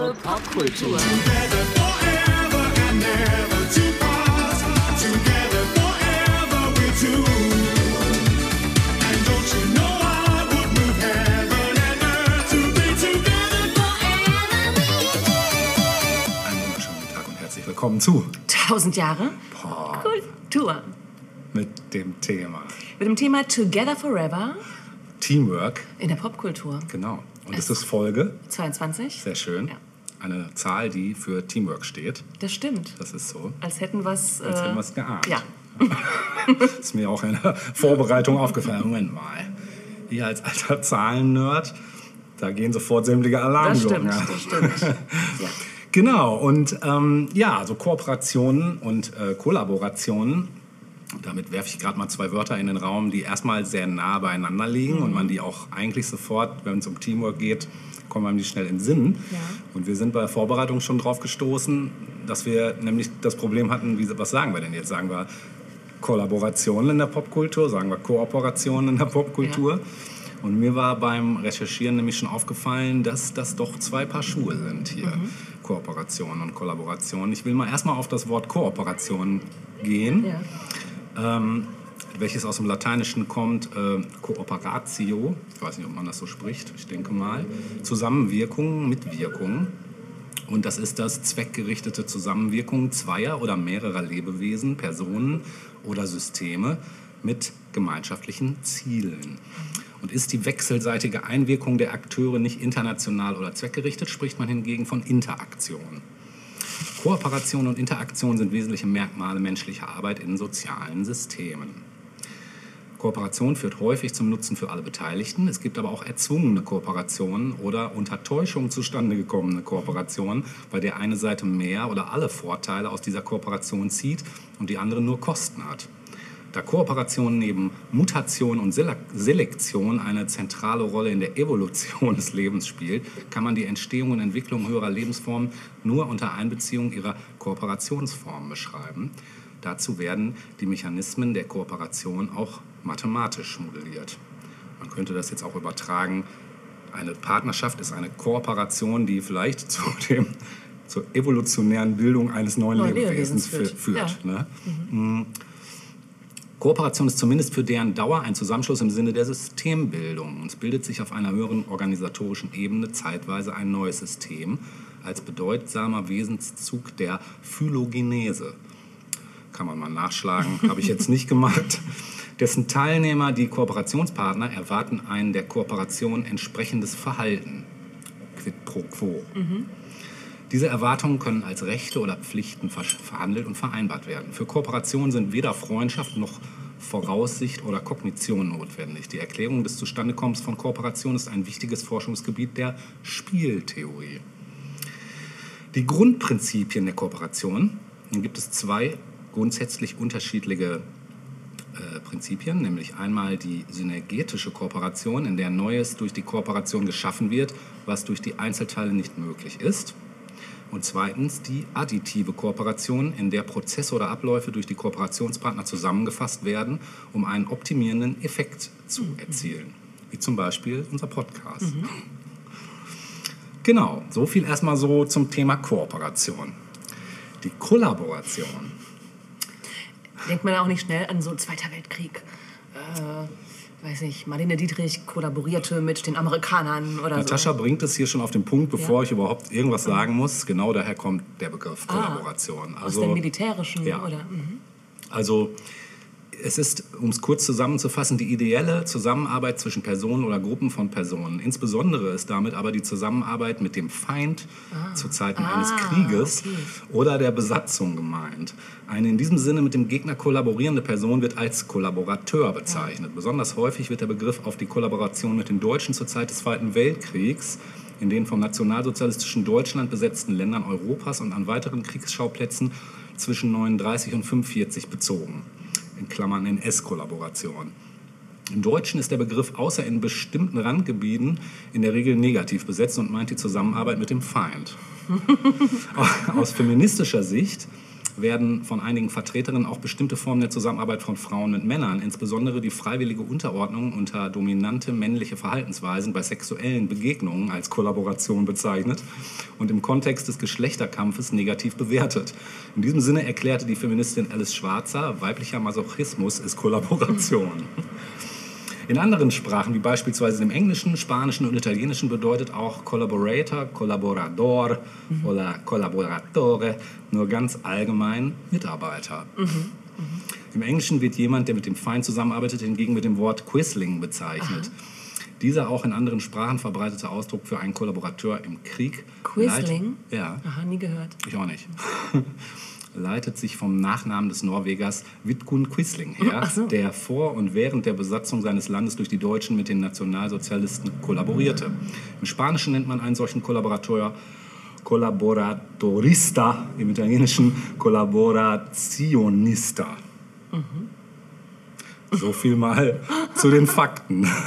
Jahre Popkultur. Einen wunderschönen guten Tag und herzlich willkommen zu 1000 Jahre Boah, Kultur. mit dem Thema Mit dem Thema Together Forever Teamwork. in der Popkultur. Genau. Und es ist Folge, 22? sehr schön, Ja. Eine Zahl, die für Teamwork steht. Das stimmt. Das ist so. Als hätten wir es. Als hätten wir es geahnt. Ja. ist mir auch in der Vorbereitung aufgefallen. Moment mal. Ihr als alter Zahlen-Nerd, da gehen sofort sämtliche Das Alarmglocken. stimmt, das stimmt. Ja. Genau, und ähm, ja, so Kooperationen und äh, Kollaborationen. Damit werfe ich gerade mal zwei Wörter in den Raum, die erstmal sehr nah beieinander liegen und man die auch eigentlich sofort, wenn es um Teamwork geht, kommen einem die schnell in den Sinn. Ja. Und wir sind bei der Vorbereitung schon drauf gestoßen, dass wir nämlich das Problem hatten, wie, was sagen wir denn jetzt? Sagen wir Kollaborationen in der Popkultur, sagen wir Kooperationen in der Popkultur. Und mir war beim Recherchieren nämlich schon aufgefallen, dass das doch zwei Paar Schuhe sind hier. Kooperation und Kollaboration. Ich will mal erstmal auf das Wort Kooperation gehen, Ja. ähm, welches aus dem Lateinischen kommt, äh, Cooperatio, ich weiß nicht, ob man das so spricht, ich denke mal, Zusammenwirkung, Mitwirkung. Und das ist das zweckgerichtete Zusammenwirkung zweier oder mehrerer Lebewesen, Personen oder Systeme mit gemeinschaftlichen Zielen. Und ist die wechselseitige Einwirkung der Akteure nicht international oder zweckgerichtet, spricht man hingegen von Interaktion. Kooperation und Interaktion sind wesentliche Merkmale menschlicher Arbeit in sozialen Systemen. Kooperation führt häufig zum Nutzen für alle Beteiligten. Es gibt aber auch erzwungene Kooperationen oder unter Täuschung zustande gekommene Kooperationen, bei der eine Seite mehr oder alle Vorteile aus dieser Kooperation zieht und die andere nur Kosten hat. Da Kooperation neben Mutation und Sele- Selektion eine zentrale Rolle in der Evolution des Lebens spielt, kann man die Entstehung und Entwicklung höherer Lebensformen nur unter Einbeziehung ihrer Kooperationsformen beschreiben. Dazu werden die Mechanismen der Kooperation auch mathematisch modelliert. Man könnte das jetzt auch übertragen. Eine Partnerschaft ist eine Kooperation, die vielleicht zu dem, zur evolutionären Bildung eines neuen, Neuen Lebewesens Lebewesens fü- führt. führt. Ne? Mm. Kooperation ist zumindest für deren Dauer ein Zusammenschluss im Sinne der Systembildung. Und es bildet sich auf einer höheren organisatorischen Ebene zeitweise ein neues System als bedeutsamer Wesenszug der Phylogenese. Kann man mal nachschlagen, habe ich jetzt nicht gemacht. Dessen Teilnehmer, die Kooperationspartner, erwarten ein der Kooperation entsprechendes Verhalten. Quid pro quo. Diese Erwartungen können als Rechte oder Pflichten ver- verhandelt und vereinbart werden. Für Kooperation sind weder Freundschaft noch Voraussicht oder Kognition notwendig. Die Erklärung des Zustandekommens von Kooperation ist ein wichtiges Forschungsgebiet der Spieltheorie. Die Grundprinzipien der Kooperation, dann gibt es zwei grundsätzlich unterschiedliche äh, Prinzipien, nämlich einmal die synergetische Kooperation, in der Neues durch die Kooperation geschaffen wird, was durch die Einzelteile nicht möglich ist. Und zweitens die additive Kooperation, in der Prozesse oder Abläufe durch die Kooperationspartner zusammengefasst werden, um einen optimierenden Effekt zu erzielen. Wie zum Beispiel unser Podcast. Genau, so viel erstmal so zum Thema Kooperation. Die Kollaboration. Denkt man auch nicht schnell an so Zweiter Weltkrieg. Äh, weiß nicht, Marlene Dietrich kollaborierte mit den Amerikanern oder Natascha so. bringt es hier schon auf den Punkt, bevor Ja. ich überhaupt irgendwas sagen muss. Genau daher kommt der Begriff Kollaboration. Ah, Aus dem Militärischen ja. oder? Mhm. Also es ist, um es kurz zusammenzufassen, die ideelle Zusammenarbeit zwischen Personen oder Gruppen von Personen. Insbesondere ist damit aber die Zusammenarbeit mit dem Feind zu Zeiten eines Ah, Krieges okay. oder der Besatzung gemeint. Eine in diesem Sinne mit dem Gegner kollaborierende Person wird als Kollaborateur bezeichnet. Besonders häufig wird der Begriff auf die Kollaboration mit den Deutschen zur Zeit des Zweiten Weltkriegs in den vom nationalsozialistischen Deutschland besetzten Ländern Europas und an weiteren Kriegsschauplätzen zwischen 39 und 45 bezogen. In Klammern NS-Kollaboration. Im Deutschen ist der Begriff außer in bestimmten Randgebieten in der Regel negativ besetzt und meint die Zusammenarbeit mit dem Feind. Aus feministischer Sicht werden von einigen Vertreterinnen auch bestimmte Formen der Zusammenarbeit von Frauen mit Männern, insbesondere die freiwillige Unterordnung unter dominante männliche Verhaltensweisen bei sexuellen Begegnungen als Kollaboration bezeichnet und im Kontext des Geschlechterkampfes negativ bewertet. In diesem Sinne erklärte die Feministin Alice Schwarzer, weiblicher Masochismus ist Kollaboration. In anderen Sprachen, wie beispielsweise dem Englischen, Spanischen und Italienischen, bedeutet auch Collaborator, Collaborador mhm. oder Collaboratore nur ganz allgemein Mitarbeiter. Mhm. Mhm. Im Englischen wird jemand, der mit dem Feind zusammenarbeitet, hingegen mit dem Wort Quisling bezeichnet. Aha. Dieser auch in anderen Sprachen verbreitete Ausdruck für einen Kollaborateur im Krieg. Quisling? ja. Aha, nie gehört. Ich auch nicht. leitet sich vom Nachnamen des Norwegers Vidkun Quisling her, so. der vor und während der Besatzung seines Landes durch die Deutschen mit den Nationalsozialisten kollaborierte. Im Spanischen nennt man einen solchen Kollaborateur Collaboratorista, im Italienischen Collaborationista. Mhm. So viel mal zu den Fakten.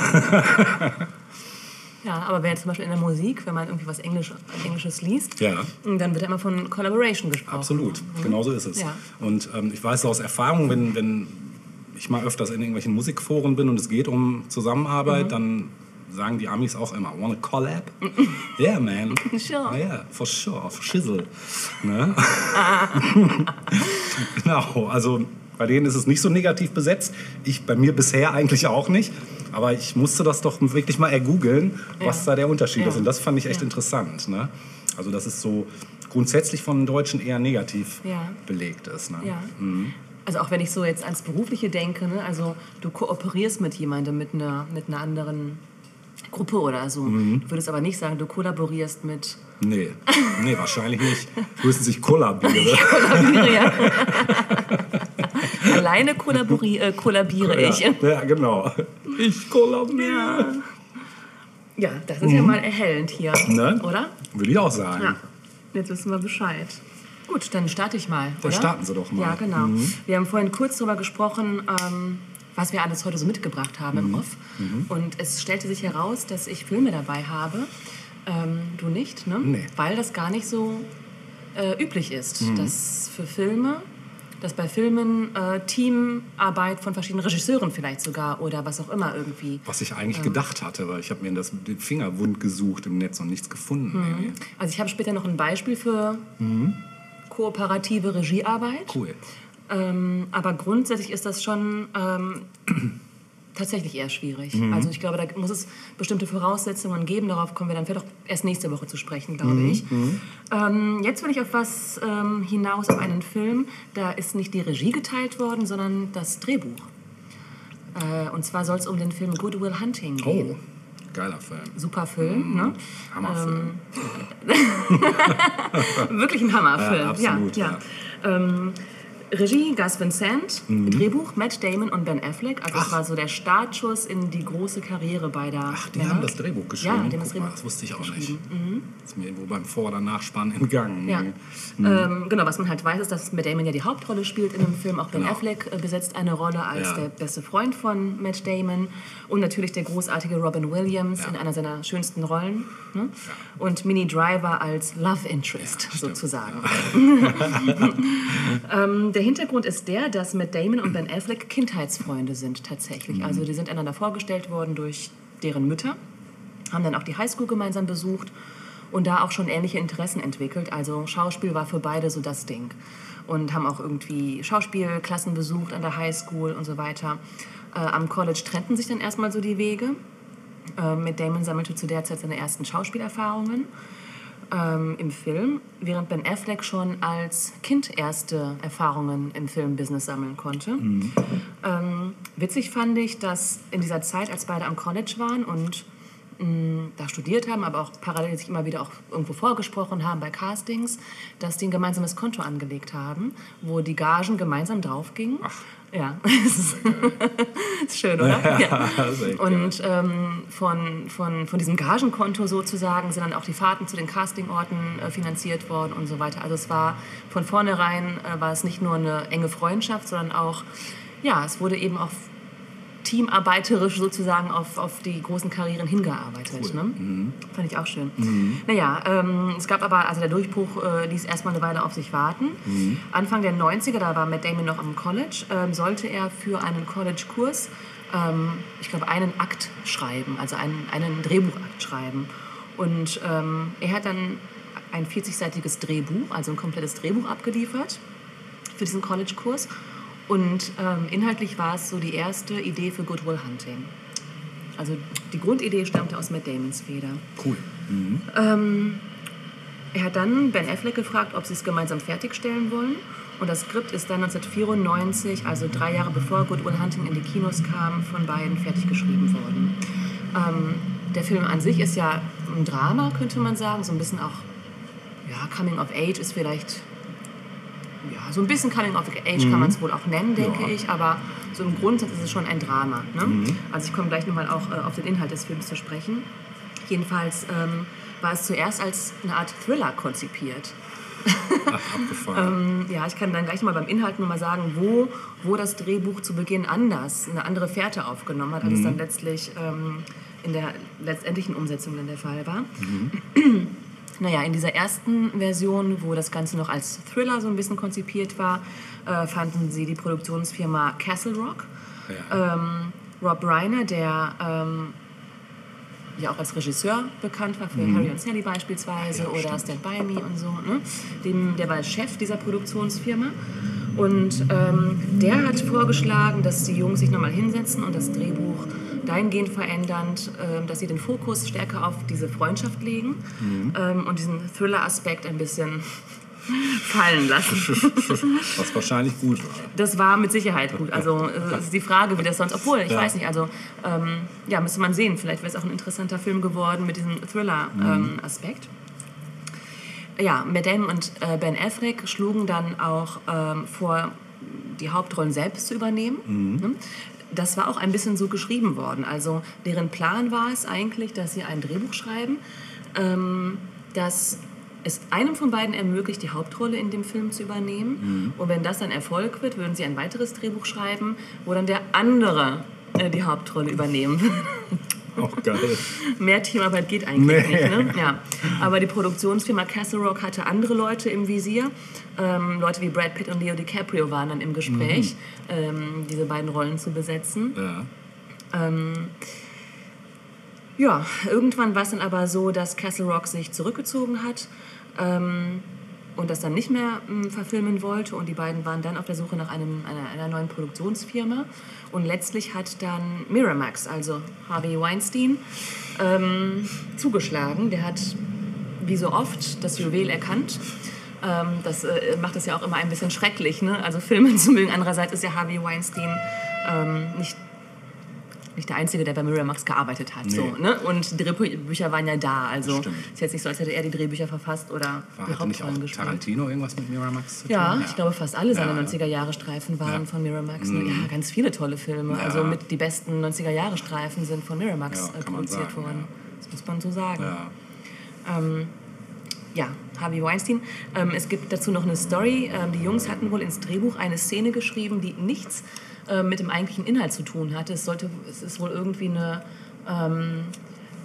Ja, aber wenn zum Beispiel in der Musik, wenn man irgendwie was Englisch, Englisches liest, ja. dann wird immer von Collaboration gesprochen. Absolut, mhm. genau so ist es. Ja. Und ähm, ich weiß aus Erfahrung, wenn, wenn ich mal öfters in irgendwelchen Musikforen bin und es geht um Zusammenarbeit, mhm. dann sagen die Amis auch immer, wanna collab? yeah, man. Sure. Oh, yeah, for sure, for shizzle. Ne? genau, also bei denen ist es nicht so negativ besetzt. Ich bei mir bisher eigentlich auch nicht. Aber ich musste das doch wirklich mal ergoogeln, was ja. da der Unterschied ja. ist. Und das fand ich echt ja. interessant. Ne? Also, dass es so grundsätzlich von den Deutschen eher negativ belegt ist. Ne? Mhm. Also auch wenn ich so jetzt ans Berufliche denke, ne? also du kooperierst mit jemandem, mit einer, mit einer anderen Gruppe oder so. Mhm. Du würdest aber nicht sagen, du kollaborierst mit... Nee, nee wahrscheinlich nicht. Höchstens ich kollabiere. ich kollabiere, ja. Alleine kollabori- äh, kollabiere ja, ich. Ja, genau. Ich kollabiere. Ja, das ist mhm. ja mal erhellend hier, ne? oder? Will ich auch sagen. Ja. Jetzt wissen wir Bescheid. Gut, dann starte ich mal. Dann oder? starten Sie doch mal. Ja, genau. Mhm. Wir haben vorhin kurz darüber gesprochen, ähm, was wir alles heute so mitgebracht haben mhm. im Off. Mhm. Und es stellte sich heraus, dass ich Filme dabei habe. Ähm, du nicht, ne? Nee. Weil das gar nicht so äh, üblich ist, mhm. dass für Filme dass bei Filmen äh, Teamarbeit von verschiedenen Regisseuren vielleicht sogar oder was auch immer irgendwie. Was ich eigentlich ähm, gedacht hatte, weil ich habe mir das, den Finger wund gesucht im Netz und nichts gefunden. Mhm. Also ich habe später noch ein Beispiel für mhm. kooperative Regiearbeit. Cool. Ähm, aber grundsätzlich ist das schon ähm, tatsächlich eher schwierig. Mhm. Also ich glaube, da muss es bestimmte Voraussetzungen geben. Darauf kommen wir dann vielleicht auch erst nächste Woche zu sprechen, glaube mhm. ich. Mhm. Ähm, jetzt will ich auf was ähm, hinaus, auf einen Film. Da ist nicht die Regie geteilt worden, sondern das Drehbuch. Äh, und zwar soll es um den Film Good Will Hunting gehen. Oh. Geiler Film. Super Film, ne? Hammerfilm. Ähm, wirklich ein Hammerfilm. Ja, absolut, ja. ja. Ähm, Regie Gus Vincent, mhm. Drehbuch Matt Damon und Ben Affleck. Also Ach. das war so der Startschuss in die große Karriere beider. Ach, die Männer. haben das Drehbuch geschrieben. Ja, die haben das Drehbuch das wusste ich auch nicht. Mhm. Ist mir irgendwo beim Vor- oder Nachspann entgangen. Ja. Mhm. Ähm, genau, was man halt weiß, ist, dass Matt Damon ja die Hauptrolle spielt in dem Film. Auch Ben genau. Affleck äh, besetzt eine Rolle als ja. der beste Freund von Matt Damon. Und natürlich der großartige Robin Williams ja. in einer seiner schönsten Rollen. Ne? Und Minnie Driver als Love Interest sozusagen. ähm, der Hintergrund ist der, dass Matt Damon und Ben Affleck Kindheitsfreunde sind tatsächlich. Mhm. Also die sind einander vorgestellt worden durch deren Mütter, haben dann auch die Highschool gemeinsam besucht und da auch schon ähnliche Interessen entwickelt. Also Schauspiel war für beide so das Ding. Und haben auch irgendwie Schauspielklassen besucht an der Highschool und so weiter. Äh, am College trennten sich dann erstmal so die Wege. Äh, Matt Damon sammelte zu der Zeit seine ersten Schauspielerfahrungen ähm, im Film, während Ben Affleck schon als Kind erste Erfahrungen im Filmbusiness sammeln konnte. Mhm. Ähm, witzig fand ich, dass in dieser Zeit, als beide am College waren und mh, mm, da studiert haben, aber auch parallel sich immer wieder auch irgendwo vorgesprochen haben bei Castings, dass die ein gemeinsames Konto angelegt haben, wo die Gagen gemeinsam draufgingen. Ach. Ja, ist schön, oder? Ja, Und ähm, von, von, von diesem Gagenkonto sozusagen sind dann auch die Fahrten zu den Castingorten äh, finanziert worden und so weiter. Also es war von vornherein äh, war es nicht nur eine enge Freundschaft, sondern auch, ja, es wurde eben auch teamarbeiterisch sozusagen auf, auf die großen Karrieren hingearbeitet. Ne? Fand ich auch schön. Naja, ähm, es gab aber, also der Durchbruch äh, ließ erstmal eine Weile auf sich warten. Anfang der 90er, da war Matt Damon noch am College, ähm, sollte er für einen College-Kurs, ähm, ich glaube, einen Akt schreiben, also einen, einen Drehbuchakt schreiben. Und ähm, er hat dann ein 40-seitiges Drehbuch, also ein komplettes Drehbuch abgeliefert für diesen College-Kurs. Und ähm, inhaltlich war es so die erste Idee für Good Will Hunting. Also die Grundidee stammte aus Matt Damons Feder. Cool. Er hat dann Ben Affleck gefragt, ob sie es gemeinsam fertigstellen wollen. Und das Skript ist dann 1994, also drei Jahre bevor Good Will Hunting in die Kinos kam, von beiden fertig geschrieben worden. Ähm, der Film an sich ist ja ein Drama, könnte man sagen. So ein bisschen auch, ja, Coming of Age ist vielleicht, ja, so ein bisschen Coming of Age kann man es wohl auch nennen, denke Ja. ich. Aber so im Grundsatz ist es schon ein Drama. Ne? Also ich komme gleich nochmal auch äh, auf den Inhalt des Films zu sprechen. Jedenfalls ähm, war es zuerst als eine Art Thriller konzipiert. Ach, abgefahren. Ja, ich kann dann gleich mal beim Inhalt nur mal sagen, wo, wo das Drehbuch zu Beginn anders, eine andere Fährte aufgenommen hat, als es dann letztlich ähm, in der letztendlichen Umsetzung dann der Fall war. Naja, in dieser ersten Version, wo das Ganze noch als Thriller so ein bisschen konzipiert war, äh, fanden sie die Produktionsfirma Castle Rock. ja. Ähm, Rob Reiner, der ähm, ja auch als Regisseur bekannt war, für Harry und Sally beispielsweise oder Stand By Me und so. Ne? Dem, der war Chef dieser Produktionsfirma. Und ähm, der hat vorgeschlagen, dass die Jungs sich nochmal hinsetzen und das Drehbuch dahingehend verändernd, ähm, dass sie den Fokus stärker auf diese Freundschaft legen ähm, und diesen Thriller-Aspekt ein bisschen fallen lassen. Was wahrscheinlich gut war. Das war mit Sicherheit gut. Also äh, ist die Frage, wie das sonst. Obwohl, ich Ja. weiß nicht. Also ähm, ja, müsste man sehen. Vielleicht wäre es auch ein interessanter Film geworden mit diesem Thriller-Aspekt. ja, Matt Damon und äh, Ben Affleck schlugen dann auch ähm, vor, die Hauptrollen selbst zu übernehmen. Ne? Das war auch ein bisschen so geschrieben worden. Also deren Plan war es eigentlich, dass sie ein Drehbuch schreiben, ähm, das es einem von beiden ermöglicht, die Hauptrolle in dem Film zu übernehmen. Und wenn das dann Erfolg wird, würden sie ein weiteres Drehbuch schreiben, wo dann der andere äh, die Hauptrolle übernehmen würde. Auch geil. Mehr Teamarbeit geht eigentlich Nee. nicht. Ne? Ja. Aber die Produktionsfirma Castle Rock hatte andere Leute im Visier. Ähm, Leute wie Brad Pitt und Leo DiCaprio waren dann im Gespräch, ähm, diese beiden Rollen zu besetzen. Ja. Ja, irgendwann war es dann aber so, dass Castle Rock sich zurückgezogen hat ähm, und das dann nicht mehr ähm, verfilmen wollte. Und die beiden waren dann auf der Suche nach einem, einer, einer neuen Produktionsfirma. Und letztlich hat dann Miramax, also Harvey Weinstein, ähm, zugeschlagen. Der hat, wie so oft, das Juwel erkannt. Ähm, das äh, macht es ja auch immer ein bisschen schrecklich, ne? also Filme zu mögen. Andererseits ist ja Harvey Weinstein ähm, nicht nicht der Einzige, der bei Miramax gearbeitet hat. So, Nee. ne? Und die Drehbücher waren ja da. Also Stimmt. ist jetzt nicht so, als hätte er die Drehbücher verfasst oder War, die Hauptrollen gespielt. Tarantino irgendwas mit Miramax zu tun? Ja, ich glaube fast alle seine Ja, ja. 90er-Jahre-Streifen waren Ja. von Miramax. Ne? Ja, ganz viele tolle Filme. Ja. Also mit die besten 90er-Jahre-Streifen sind von Miramax Ja, äh, produziert sagen, worden. Das muss man so sagen. Ja. Ja, Harvey Weinstein. Ähm, es gibt dazu noch eine Story. Ähm, die Jungs hatten wohl ins Drehbuch eine Szene geschrieben, die nichts äh, mit dem eigentlichen Inhalt zu tun hatte. Es, sollte, es ist wohl irgendwie eine, ähm,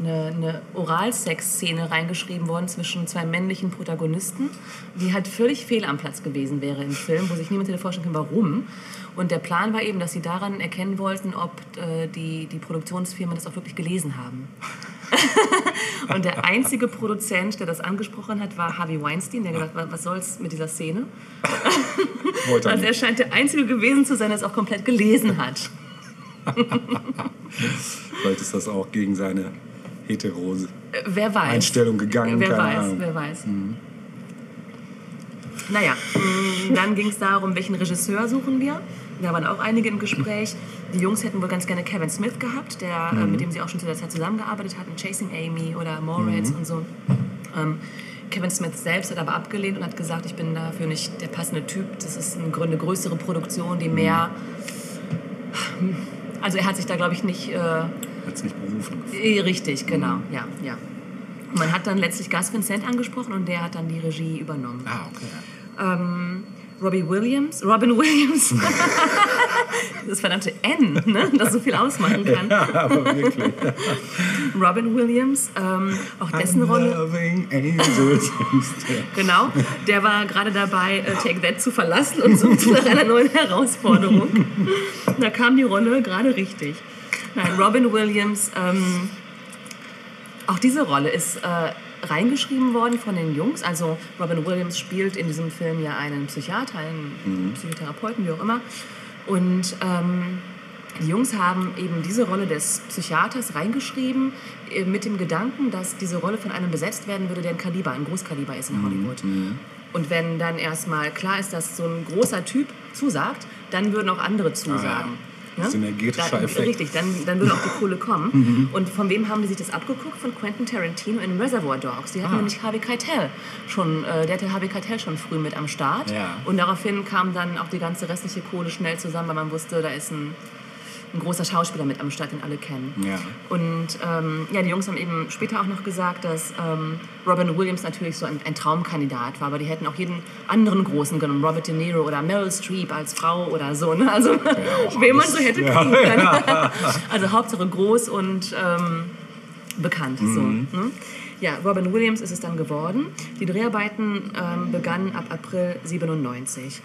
eine, eine Oralsex-Szene reingeschrieben worden zwischen zwei männlichen Protagonisten, die halt völlig fehl am Platz gewesen wäre im Film, wo sich niemand hätte vorstellen können, warum. Und der Plan war eben, dass sie daran erkennen wollten, ob äh, die, die Produktionsfirmen das auch wirklich gelesen haben. Und der einzige Produzent, der das angesprochen hat, war Harvey Weinstein, der gesagt hat, was soll's mit dieser Szene? Er Also er scheint der Einzige gewesen zu sein, der es auch komplett gelesen hat. Vielleicht ist das auch gegen seine heterose Äh, Wer weiß. Einstellung gegangen. Wer weiß, Ahnung. wer weiß. Naja, mh, dann ging es darum, welchen Regisseur suchen wir. Da waren auch einige im Gespräch. Die Jungs hätten wohl ganz gerne Kevin Smith gehabt, der, äh, mit dem sie auch schon zu der Zeit zusammengearbeitet hatten, Chasing Amy oder Mallrats und so. Ähm, Kevin Smith selbst hat aber abgelehnt und hat gesagt, ich bin dafür nicht der passende Typ. Das ist eine, eine größere Produktion, die mehr... Also er hat sich da, glaube ich, nicht... Äh, Jetzt nicht berufen. Eh, Richtig, genau, ja, ja. Und Man hat dann letztlich Gus Vincent angesprochen und der hat dann die Regie übernommen. Ah, okay. Ähm, Robbie Williams, Robin Williams, das verdammte N, ne? das so viel ausmachen kann. Ja, aber wirklich. Robin Williams, ähm, auch dessen Rolle. Loving angels. Genau, der war gerade dabei, äh, Take That zu verlassen und suchte nach einer neuen Herausforderung. Da kam die Rolle gerade richtig. Nein, Robin Williams, ähm, auch diese Rolle ist äh, reingeschrieben worden von den Jungs. Also Robin Williams spielt in diesem Film ja einen Psychiater, einen Psychotherapeuten, wie auch immer. Und ähm, die Jungs haben eben diese Rolle des Psychiaters reingeschrieben äh, mit dem Gedanken, dass diese Rolle von einem besetzt werden würde, der ein Kaliber, ein Großkaliber ist in Hollywood. Und wenn dann erstmal klar ist, dass so ein großer Typ zusagt, dann würden auch andere zusagen. Ne? Synergetischer dann, Effekt. Richtig, dann, dann würde auch die Kohle kommen. Und von wem haben die sich das abgeguckt? Von Quentin Tarantino in Reservoir Dogs. Die hatten Ah. nämlich Harvey Keitel schon, äh, der hatte Harvey Keitel schon früh mit am Start. Ja. Und daraufhin kam dann auch die ganze restliche Kohle schnell zusammen, weil man wusste, da ist ein, ein großer Schauspieler mit am Start, den alle kennen. Ja. Und ähm, ja, die Jungs haben eben später auch noch gesagt, dass ähm, Robin Williams natürlich so ein, ein Traumkandidat war, aber die hätten auch jeden anderen Großen genommen, Robert De Niro oder Meryl Streep als Frau oder so. Ne? Also, wen man so hätte kriegen können. also Hauptsache groß und ähm, bekannt. So, ne? Ja, Robin Williams ist es dann geworden. Die Dreharbeiten ähm, begannen ab April 97.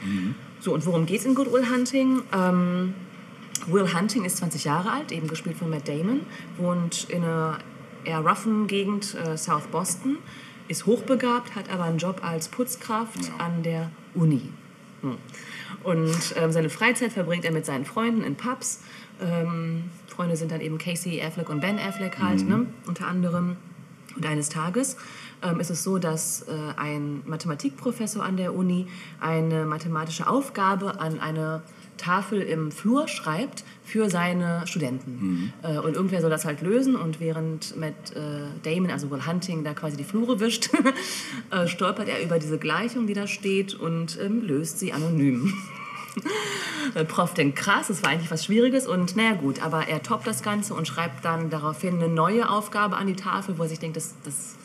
So, und worum geht es in Good Will Hunting? Ähm, Will Hunting ist 20 Jahre alt, eben gespielt von Matt Damon, wohnt in einer eher roughen Gegend, äh, South Boston, ist hochbegabt, hat aber einen Job als Putzkraft an der Uni. Hm. Und ähm, seine Freizeit verbringt er mit seinen Freunden in Pubs. Ähm, Freunde sind dann eben Casey Affleck und Ben Affleck halt, ne, unter anderem. Und eines Tages ähm, ist es so, dass äh, ein Mathematikprofessor an der Uni eine mathematische Aufgabe an eine Tafel im Flur schreibt für seine Studenten. Äh, und irgendwer soll das halt lösen und während Matt äh, Damon, also Will Hunting, da quasi die Flure wischt, äh, stolpert er über diese Gleichung, die da steht und ähm, löst sie anonym. Prof denkt, krass, das war eigentlich was Schwieriges und naja gut, aber er toppt das Ganze und schreibt dann daraufhin eine neue Aufgabe an die Tafel, wo er sich denkt, das, das,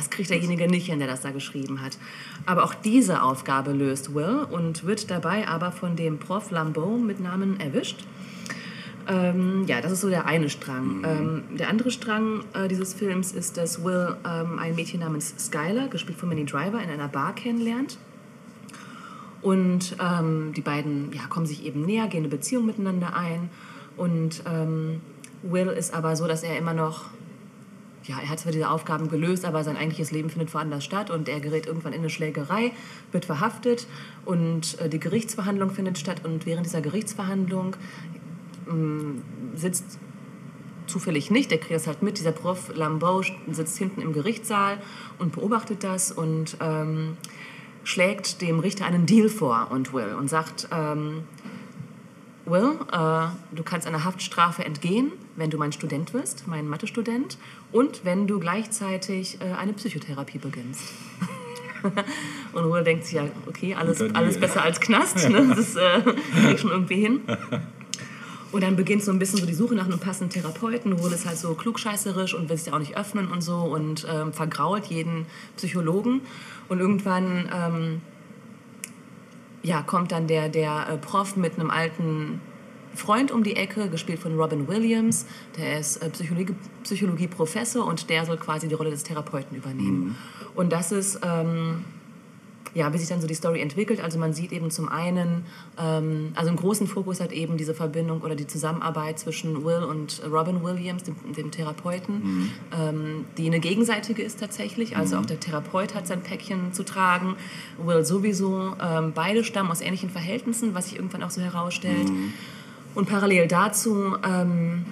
das kriegt derjenige nicht hin, der das da geschrieben hat. Aber auch diese Aufgabe löst Will und wird dabei aber von dem Prof Lambeau mit Namen erwischt. Ähm, ja, das ist so der eine Strang. Ähm, der andere Strang äh, dieses Films ist, dass Will ähm, ein Mädchen namens Skylar, gespielt von Minnie Driver, in einer Bar kennenlernt. Und ähm, die beiden ja, kommen sich eben näher, gehen eine Beziehung miteinander ein. Und ähm, Will ist aber so, dass er immer noch, ja, er hat zwar diese Aufgaben gelöst, aber sein eigentliches Leben findet woanders statt und er gerät irgendwann in eine Schlägerei, wird verhaftet und äh, die Gerichtsverhandlung findet statt. Und während dieser Gerichtsverhandlung ähm, sitzt zufällig nicht, der kriegt das halt mit, dieser Prof Lambeau sitzt hinten im Gerichtssaal und beobachtet das und ähm, schlägt dem Richter einen Deal vor und Will und sagt, ähm, Will, äh, du kannst einer Haftstrafe entgehen, wenn du mein Student wirst, mein Mathestudent, und wenn du gleichzeitig äh, eine Psychotherapie beginnst. und Will denkt sich ja, okay, alles, alles besser als Knast, ne? das ist, äh, krieg schon irgendwie hin. Und dann beginnt so ein bisschen so die Suche nach einem passenden Therapeuten. Will ist halt so klugscheißerisch und will sich auch nicht öffnen und so und ähm, vergrault jeden Psychologen. Und irgendwann ähm, ja, kommt dann der, der äh, Prof mit einem alten Freund um die Ecke, gespielt von Robin Williams. Der ist äh, Psychologie, Psychologieprofessor und der soll quasi die Rolle des Therapeuten übernehmen. Und das ist, ähm, ja, wie sich dann so die Story entwickelt. Also man sieht eben zum einen, ähm, also einen großen Fokus hat eben diese Verbindung oder die Zusammenarbeit zwischen Will und Robin Williams, dem, dem Therapeuten, ähm, die eine gegenseitige ist tatsächlich. Also auch der Therapeut hat sein Päckchen zu tragen, Will sowieso. Ähm, beide stammen aus ähnlichen Verhältnissen, was sich irgendwann auch so herausstellt. Und parallel dazu ähm,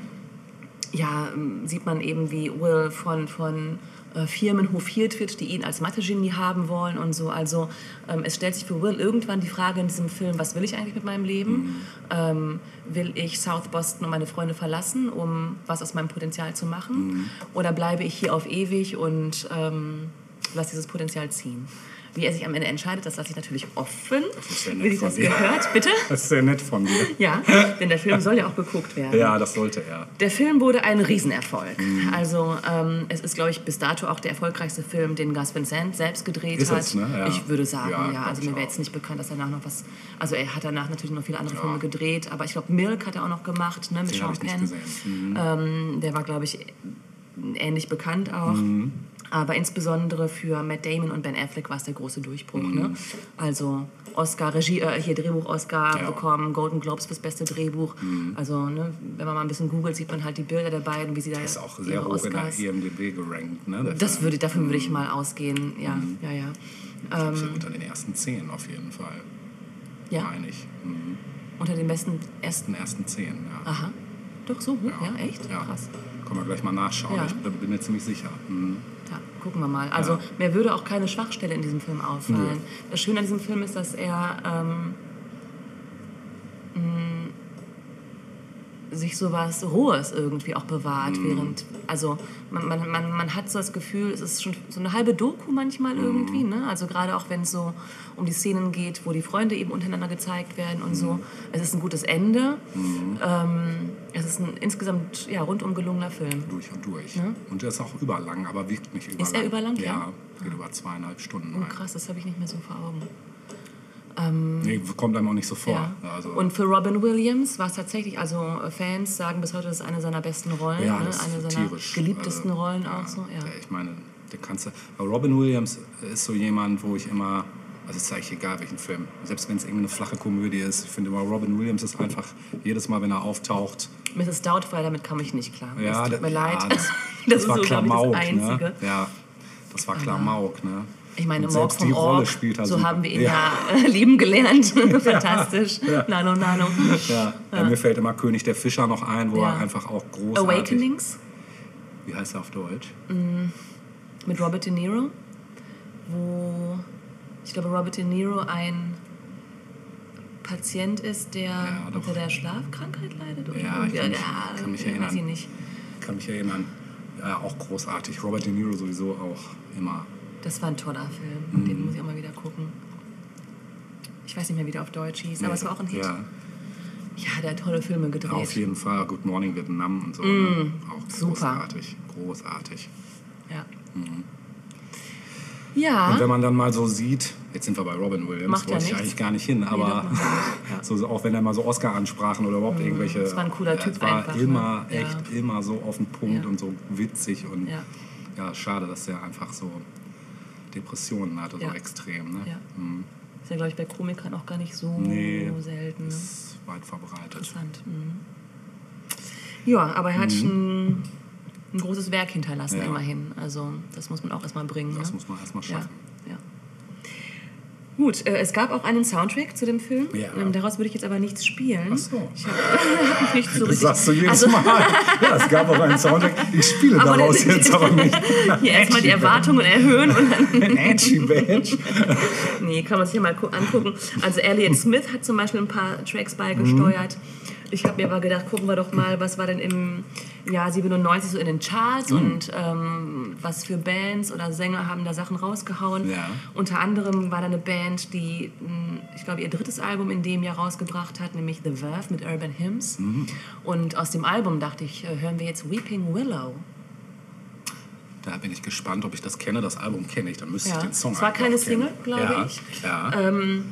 ja, ähm, sieht man eben, wie Will von, von Firmen hofiert wird, die ihn als Mathe-Genie haben wollen und so. Also ähm, es stellt sich für Will irgendwann die Frage in diesem Film, was will ich eigentlich mit meinem Leben? Ähm, will ich South Boston und meine Freunde verlassen, um was aus meinem Potenzial zu machen? Oder bleibe ich hier auf ewig und ähm, lasse dieses Potenzial ziehen? Wie er sich am Ende entscheidet, das lasse ich natürlich offen, Das ist sehr nett wie sich das gehört. Bitte? Das ist sehr nett von dir. Ja, denn der Film soll ja auch geguckt werden. Ja, das sollte er. Der Film wurde ein Riesenerfolg. Mhm. Also ähm, es ist, glaube ich, bis dato auch der erfolgreichste Film, den Gus Van Sant selbst gedreht Ist hat. es, ne? Ja. Ich würde sagen, Ja, ja. Also mir wäre jetzt nicht bekannt, dass er danach noch was... Also er hat danach natürlich noch viele andere Filme gedreht, aber ich glaube, Milk hat er auch noch gemacht, ne, mit Den Sean Penn. Mhm. Ähm, der war, glaube ich, ähnlich bekannt auch. Mhm. Aber insbesondere für Matt Damon und Ben Affleck war es der große Durchbruch. Ne? Also Oscar, Regie, äh, hier Drehbuch-Oscar Mhm. Ja. Mhm. bekommen, Golden Globes fürs beste Drehbuch. Also ne, wenn man mal ein bisschen googelt, sieht man halt die Bilder der beiden, wie sie da Ist auch sehr hoch in der Oscars... IMDb gerankt, ne? Das Film. würde, davon würde ich mal ausgehen, ja, Mhm. ja, ja. Glaub, so unter den ersten zehn auf jeden Fall, Ja, meine ich. Mhm. unter den besten ersten... Den ersten zehn, ja. Aha, doch so hoch, ja, echt? Ja. Krass. Können wir gleich mal nachschauen. Ja. Ich bin mir ziemlich sicher. Mhm. Ja, gucken wir mal. Also Ja. mir würde auch keine Schwachstelle in diesem Film auffallen. Das Schöne an diesem Film ist, dass er ähm, mh, sich so was Rohes irgendwie auch bewahrt, Mhm. während, also man, man, man, man hat so das Gefühl, es ist schon so eine halbe Doku manchmal Mhm. irgendwie, ne? also gerade auch wenn es so um die Szenen geht, wo die Freunde eben untereinander gezeigt werden und Mhm. so. Es ist ein gutes Ende. Ähm, es ist ein insgesamt ja, rundum gelungener Film. Durch und durch. Und der ist auch überlang, aber wirkt nicht überlang. Ist er überlang, ja? Ja, geht über zweieinhalb Stunden. Oh, krass, das habe ich nicht mehr so vor Augen. Nee, kommt einem auch nicht so vor. Ja. Also, Und für Robin Williams war es tatsächlich, also äh, Fans sagen bis heute, das ist eine seiner besten Rollen, ja, ne? eine seiner tierisch. geliebtesten Also, Rollen auch so. Ja. Ich meine, der kannst du. Robin Williams ist so jemand, wo ich immer. Also es ist eigentlich egal, welchen Film. Selbst wenn es irgendeine flache Komödie ist. Ich finde immer, Robin Williams ist einfach jedes Mal, wenn er auftaucht, Mrs. Doubtfire, damit kam ich nicht klar. Ja, das tut mir leid. das, das, das, war so, glaube ich, Klamauk, das Einzige. ne? Ja, das war Klamauk, ne? Ich meine, Und Morg vom die Rolle Org, spielt er so super. haben wir ihn ja, äh, lieben gelernt. Fantastisch. Nano, nano. Ja, ja. mir fällt immer König der Fischer noch ein, wo Ja. er einfach auch großartig... Awakenings Wie heißt er auf Deutsch? mit Robert De Niro, wo ich glaube, Robert De Niro ein Patient ist, der Ja, unter der Schlafkrankheit leidet. Oder Ja, ich kann mich- ja, kann mich Weiß erinnern. ich nicht. kann mich erinnern. Ja, auch großartig. Robert De Niro sowieso auch immer. Das war ein toller Film. Mhm. Den muss ich auch mal wieder gucken. Ich weiß nicht mehr, wie der auf Deutsch hieß, aber es war auch ein Hit. Ja, Ja, der hat tolle Filme gedreht. auf jeden Fall. Good Morning Vietnam und so. ne? Auch Mm, super. großartig. Großartig. Ja. Und Ja, wenn man dann mal so sieht, jetzt sind wir bei Robin Williams, Macht ja wollte ich eigentlich gar nicht hin, aber macht ja ja. so, auch wenn er mal so Oscar-Ansprachen oder überhaupt irgendwelche. das war ein cooler Ja, Typ Es war einfach, ne? immer, Ja. echt immer so auf den Punkt Ja. und so witzig und Ja. ja, schade, dass er einfach so Depressionen hatte, Ja. so extrem. Ne? Ja. Mhm. ist ja, glaube ich, bei Komikern auch gar nicht so Nee, selten. Ne? ist weit verbreitet. Interessant. Mhm. Ja, aber er hat schon ein großes Werk hinterlassen, Mhm. Ja. immerhin. Also, das muss man auch erstmal bringen. Das ne? muss man erstmal ja. schaffen. Gut, äh, es gab auch einen Soundtrack zu dem Film. Ja. Ähm, daraus würde ich jetzt aber nichts spielen. Ach so. Ich habe nicht so Das sagst du jedes also, Mal. Ja, es gab auch einen Soundtrack. Ich spiele Aber daraus der- jetzt aber nicht. Hier erstmal die Erwartungen erhöhen und dann. Edgy Badge. Nee, kann man sich ja mal gu- angucken. Also Elliot Smith hat zum Beispiel ein paar Tracks beigesteuert. Ich habe mir aber gedacht, gucken wir doch mal, was war denn im Jahr 97 so in den Charts und ähm, was für Bands oder Sänger haben da Sachen rausgehauen. Ja. Unter anderem war da eine Band, die, mh, ich glaube, ihr drittes Album in dem Jahr rausgebracht hat, nämlich The Verve mit Urban Hymns. Und aus dem Album dachte ich, äh, hören wir jetzt Weeping Willow. Da bin ich gespannt, ob ich das kenne. Das Album kenne ich, dann müsste Ja. ich den Song Es war keine. Single, glaube ja. ich. Ja, Ähm,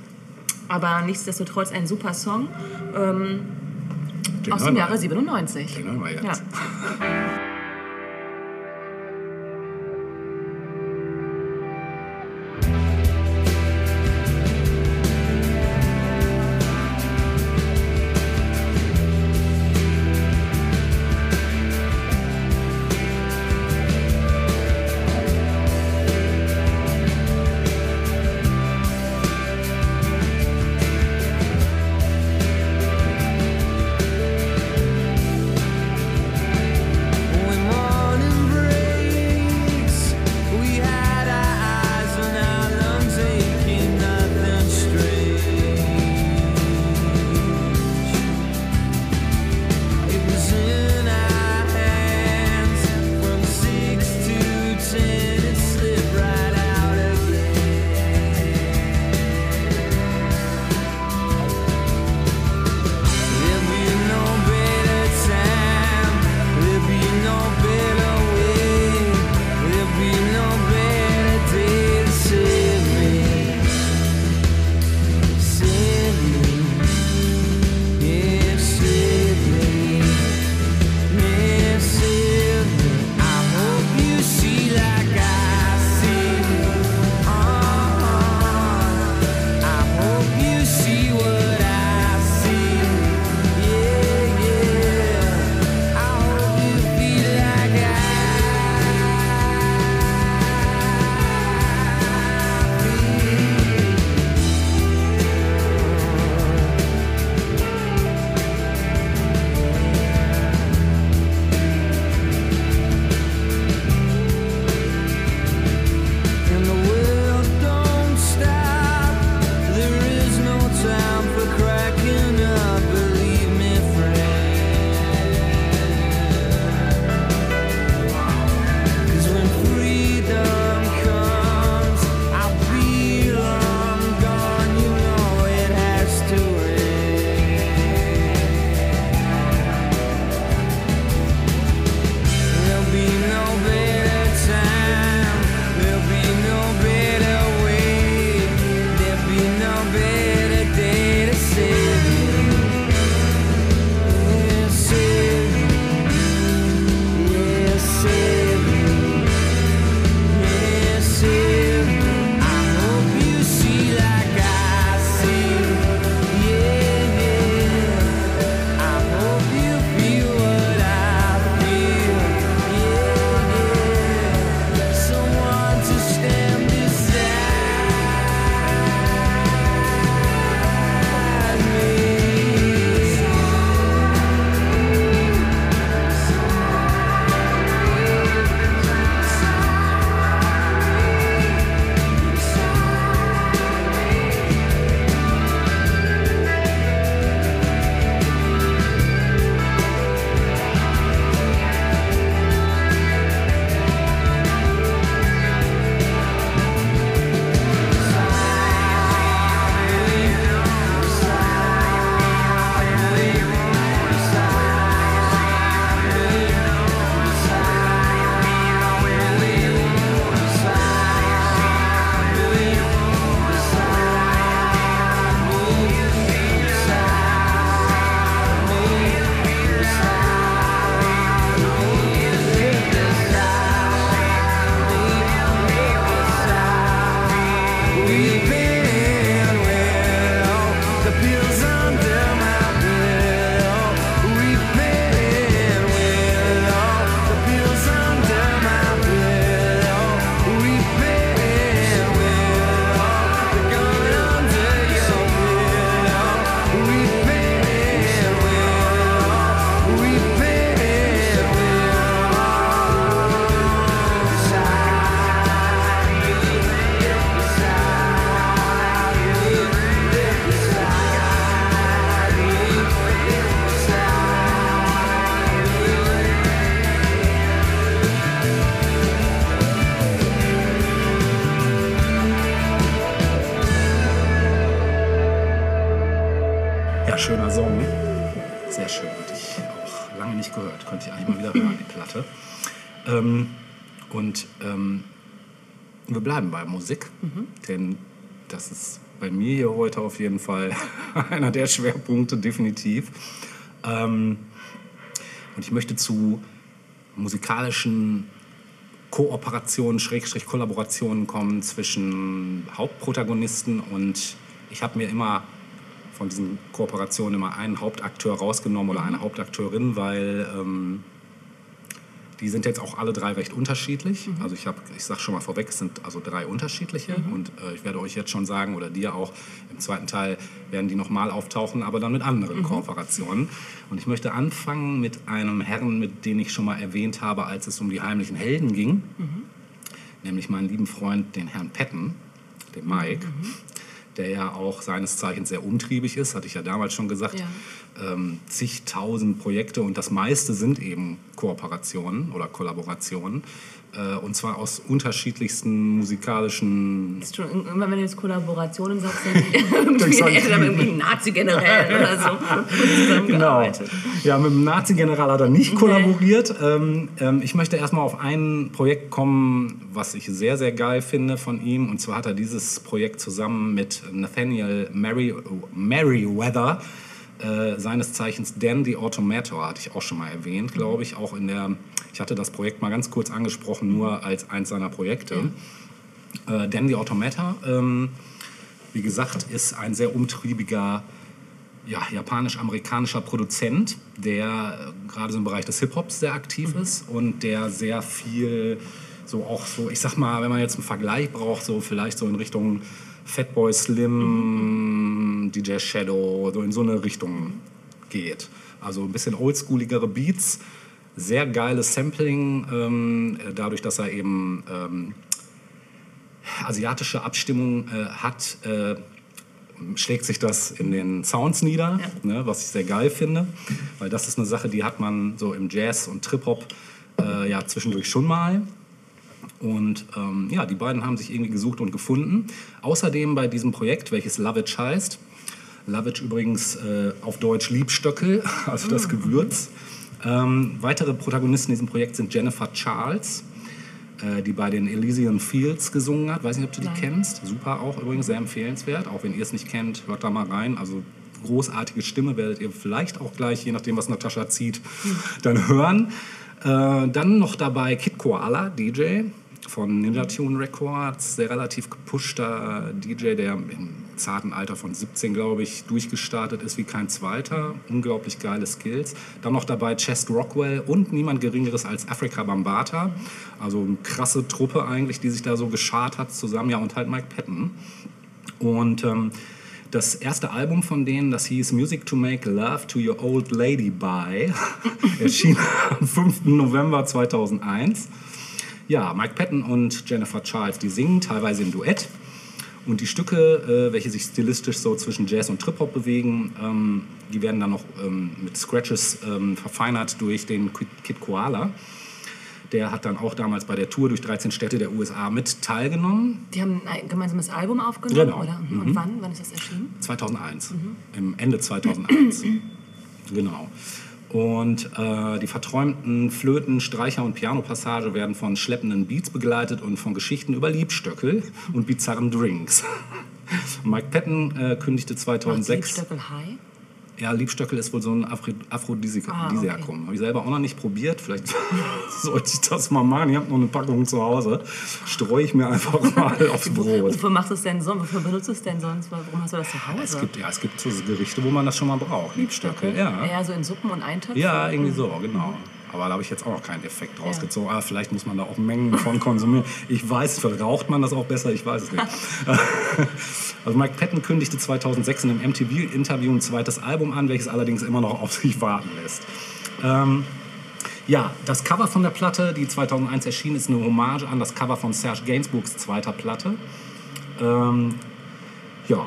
aber nichtsdestotrotz ein super Song ähm, aus hören dem. Jahre 97. Den hören wir jetzt. Ja. Ja, bleiben bei Musik, denn das ist bei mir hier heute auf jeden Fall einer der Schwerpunkte, definitiv. Ähm, und ich möchte zu musikalischen Kooperationen, Schrägstrich Kollaborationen kommen zwischen Hauptprotagonisten und ich habe mir immer von diesen Kooperationen immer einen Hauptakteur rausgenommen oder eine Hauptakteurin, weil ähm, die sind jetzt auch alle drei recht unterschiedlich. Also ich habe, ich sage schon mal vorweg, es sind also drei unterschiedliche und äh, ich werde euch jetzt schon sagen oder dir auch im zweiten Teil werden die nochmal auftauchen, aber dann mit anderen Kooperationen. Und ich möchte anfangen mit einem Herrn, mit dem ich schon mal erwähnt habe, als es um die heimlichen Helden ging, nämlich meinen lieben Freund, den Herrn Petten, den Mike. Der ja auch seines Zeichens sehr umtriebig ist, hatte ich ja damals schon gesagt. Ja. Ähm, zigtausend Projekte und das meiste sind eben Kooperationen oder Kollaborationen. Äh, und zwar aus unterschiedlichsten musikalischen Ist schon, immer wenn du jetzt Kollaborationen sagst, Ich irgendwie, er dann irgendwie ein Nazi-Generell oder so Genau. Ja, mit dem Nazi-General hat er nicht kollaboriert. Ähm, ähm, ich möchte erstmal auf ein Projekt kommen, was ich sehr, sehr geil finde von ihm. Und zwar hat er dieses Projekt zusammen mit Nathaniel Merri Merriweather, äh, seines Zeichens Dan the Automator, hatte ich auch schon mal erwähnt, glaube ich. Auch in der, ich hatte das Projekt mal ganz kurz angesprochen, nur als eins seiner Projekte. Äh, Dan the Automator, ähm, wie gesagt, ist ein sehr umtriebiger ja, japanisch-amerikanischer Produzent, der gerade so im Bereich des Hip-Hops sehr aktiv ist und der sehr viel so auch so, ich sag mal, wenn man jetzt einen Vergleich braucht, so vielleicht so in Richtung Fatboy Slim, DJ Shadow, so in so eine Richtung geht. Also ein bisschen oldschooligere Beats, sehr geiles Sampling, ähm, dadurch, dass er eben ähm, asiatische Abstimmung äh, hat, äh, schlägt sich das in den Sounds nieder, ne, was ich sehr geil finde, weil das ist eine Sache, die hat man so im Jazz und Trip-Hop äh, ja zwischendurch schon mal. Und ähm, ja, die beiden haben sich irgendwie gesucht und gefunden. Außerdem bei diesem Projekt, welches Lovage heißt, Lovage übrigens äh, auf Deutsch Liebstöckel, also das Gewürz. Ähm, weitere Protagonisten in diesem Projekt sind Jennifer Charles, äh, die bei den Elysian Fields gesungen hat. Weiß nicht, ob du die kennst. Super auch übrigens, sehr empfehlenswert. Auch wenn ihr es nicht kennt, hört da mal rein. Also großartige Stimme werdet ihr vielleicht auch gleich, je nachdem, was Natascha zieht, dann hören. Äh, dann noch dabei Kid Koala, DJ von Ninja Tune Records, sehr relativ gepushter DJ, der im zarten Alter von 17, glaube ich, durchgestartet ist wie kein zweiter. Unglaublich geile Skills. Dann noch dabei Chest Rockwell und niemand Geringeres als Africa Bambata. Also eine krasse Truppe eigentlich, die sich da so geschart hat zusammen. Ja, und halt Mike Patton. Und ähm, das erste Album von denen, das hieß Music to Make Love to Your Old Lady By, erschien am 5. November 2001. Ja, Mike Patton und Jennifer Charles, die singen teilweise im Duett. Und die Stücke, äh, welche sich stilistisch so zwischen Jazz und Trip-Hop bewegen, ähm, die werden dann noch ähm, mit Scratches ähm, verfeinert durch den Kid- Koala. Der hat dann auch damals bei der Tour durch 13 Städte der USA mit teilgenommen. Die haben ein gemeinsames Album aufgenommen, Genau. oder? Und wann? Wann ist das erschienen? 2001, im Ende 2001. genau. Und äh, die verträumten Flöten, Streicher und Pianopassage werden von schleppenden Beats begleitet und von Geschichten über Liebstöckel und bizarren Drinks. Mike Patton äh, kündigte 2006... Stöckel High. Ja, Liebstöckel ist wohl so ein Aphrodisiakum. Ah, okay. Habe ich selber auch noch nicht probiert. Vielleicht sollte ich das mal machen. Ich habe noch eine Packung zu Hause. Streue ich mir einfach mal aufs Brot. Wofür machst du es denn sonst? Wofür benutzt du es denn sonst? Warum hast du das zu Hause? Es gibt, ja, es gibt so Gerichte, wo man das schon mal braucht. Liebstöckel, ja. Eher so in Suppen und Eintöpfen? Ja, irgendwie so, genau. Aber da habe ich jetzt auch noch keinen Effekt rausgezogen. Ah, vielleicht muss man da auch Mengen von konsumieren. Ich weiß, verraucht man das auch besser, ich weiß es nicht. also Mike Patton kündigte 2006 in einem MTV-Interview ein zweites Album an, welches allerdings immer noch auf sich warten lässt. Ähm, ja, das Cover von der Platte, die 2001 erschien, ist eine Hommage an das Cover von Serge Gainsbourgs zweiter Platte. Ähm, ja,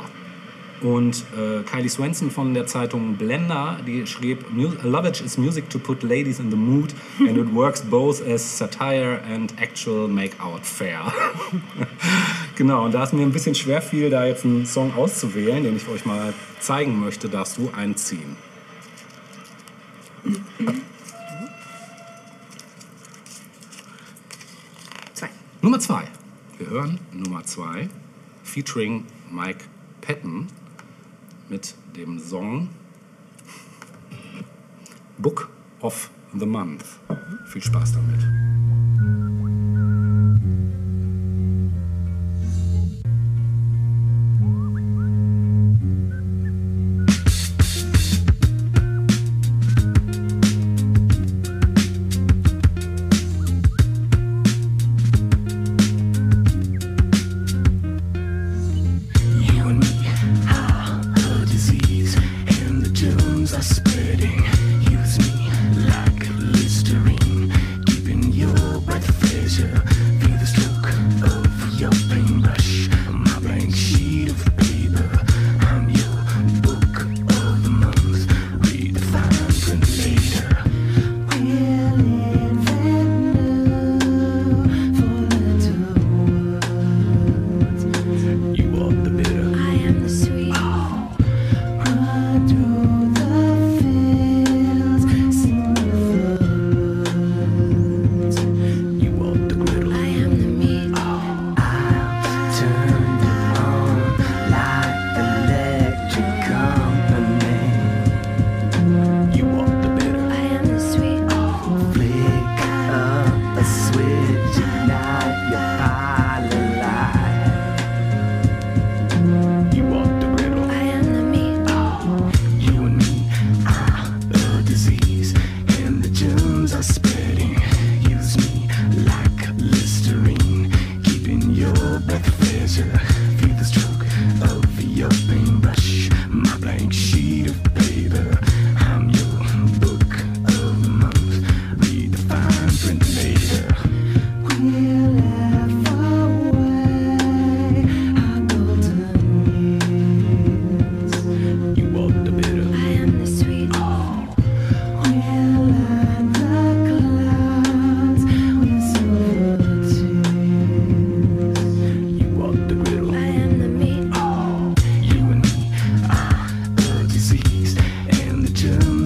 und äh, Kylie Swenson von der Zeitung Blender, die schrieb, Lovage is music to put ladies in the mood and it works both as satire and actual make-out fair. genau, und da es mir ein bisschen schwer fiel, da jetzt einen Song auszuwählen, den ich euch mal zeigen möchte, darfst du einziehen. Zwei. Nummer zwei. Wir hören Nummer zwei featuring Mike Patton mit dem Song Book of the Month. Viel Spaß damit.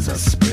Kansas City.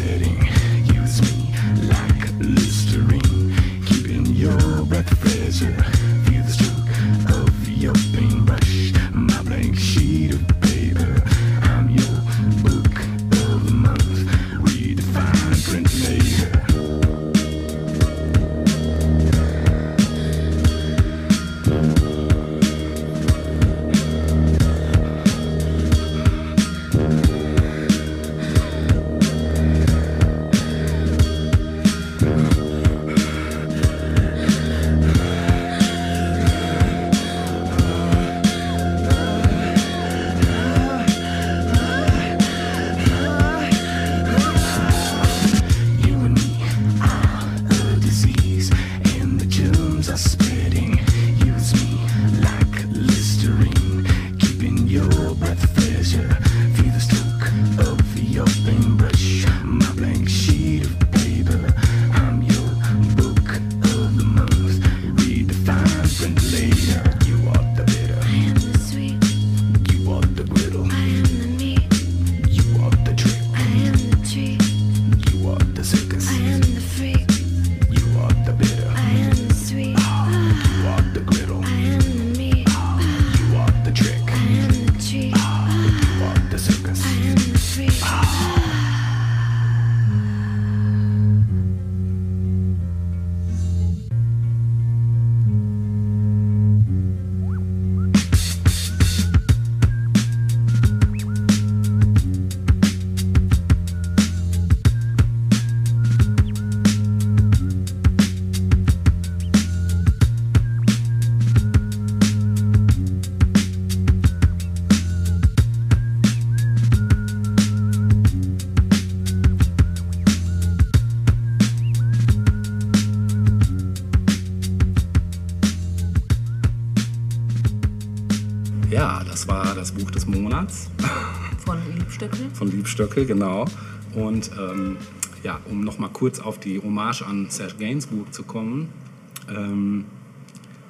Das war das Buch des Monats. Von Liebstöckel? Von Liebstöckel, genau. Und ähm, ja, um nochmal kurz auf die Hommage an Serge Gainsbourg zu kommen, ähm,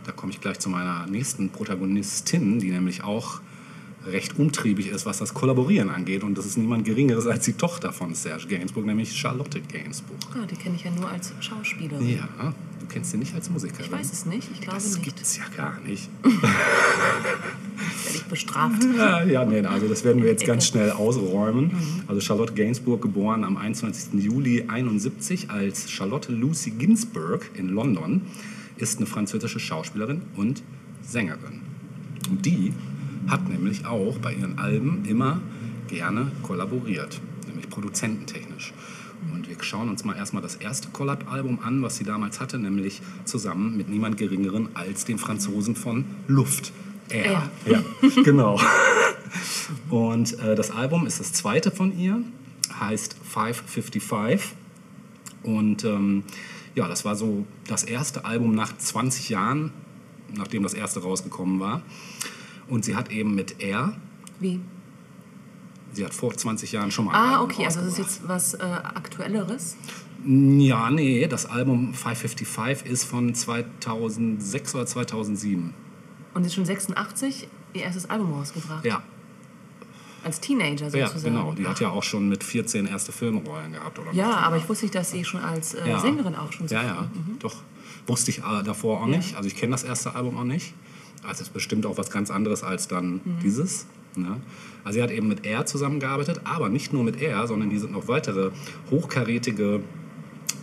da komme ich gleich zu meiner nächsten Protagonistin, die nämlich auch recht umtriebig ist, was das Kollaborieren angeht. Und das ist niemand Geringeres als die Tochter von Serge Gainsbourg, nämlich Charlotte Gainsbourg. Ja, die kenne ich ja nur als Schauspielerin. Ja, du kennst sie nicht als Musikerin. Ich weiß es nicht, ich glaube das nicht. Das gibt es ja gar nicht. Bestraft. Ja, nee, also das werden wir jetzt ganz schnell ausräumen. Also Charlotte Gainsbourg, geboren am 21. Juli 71 als Charlotte Lucy Ginsburg in London, ist eine französische Schauspielerin und Sängerin. Und die hat nämlich auch bei ihren Alben immer gerne kollaboriert, nämlich produzententechnisch. Und wir schauen uns mal erstmal das erste Collab-Album an, was sie damals hatte, nämlich zusammen mit niemand Geringeren als dem Franzosen von Luft. Er. Ja, genau. Und äh, das Album ist das zweite von ihr, heißt 555. Und ähm, ja, das war so das erste Album nach 20 Jahren, nachdem das erste rausgekommen war. Und sie hat eben mit R, Wie? sie hat vor 20 Jahren schon mal Ah, okay, also das ist jetzt was äh, Aktuelleres. Ja, nee, das Album 555 ist von 2006 oder 2007. Und sie ist schon 86 ihr erstes Album rausgebracht. Ja, Als Teenager ja sozusagen. genau. Die hat ja auch schon mit 14 erste Filmrollen gehabt. Oder Ja, aber ich wusste nicht, dass sie schon als äh, Ja. Sängerin auch schon so Ja, ja, doch. Wusste ich äh, davor auch Ja. nicht. Also ich kenne das erste Album auch nicht. Also es ist bestimmt auch was ganz anderes als dann Mhm. dieses. Ne? Also sie hat eben mit R zusammengearbeitet, aber nicht nur mit R, sondern hier sind noch weitere hochkarätige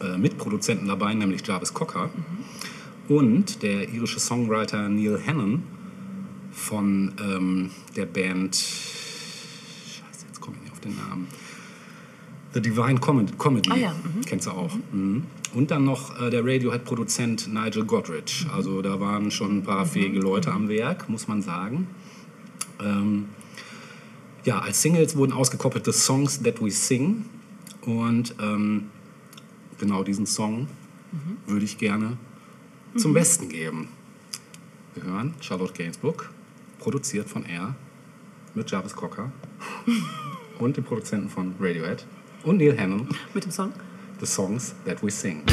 äh, Mitproduzenten dabei, nämlich Jarvis Cocker Mhm. Und der irische Songwriter Neil Hannon von ähm, der Band. Scheiße, jetzt komme ich nicht auf den Namen. The Divine Comedy. Comedy. Ah ja, mhm. Kennst du auch. Mhm. Und dann noch äh, der Radiohead-Produzent Nigel Godrich. Mhm. Also da waren schon ein paar fähige Leute am Werk, muss man sagen. Ähm, ja, als Singles wurden ausgekoppelt The Songs That We Sing. Und ähm, genau diesen Song Mhm. würde ich gerne zum Besten geben. Wir hören Charlotte Gainsbourg, produziert von R mit Jarvis Cocker und dem Produzenten von Radiohead und Neil Hannon. Mit dem Song? The Songs That We Sing.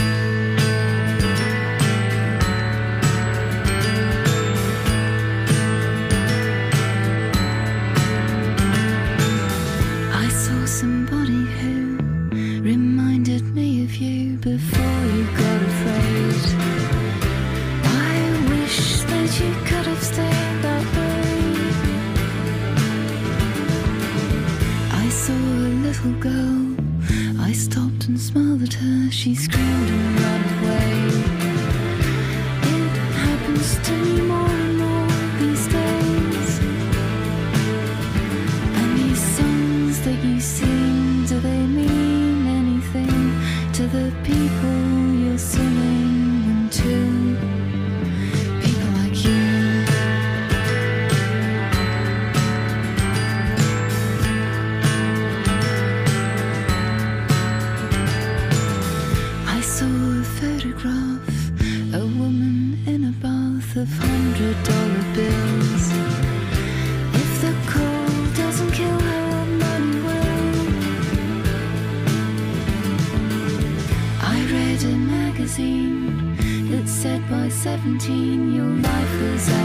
17 your life was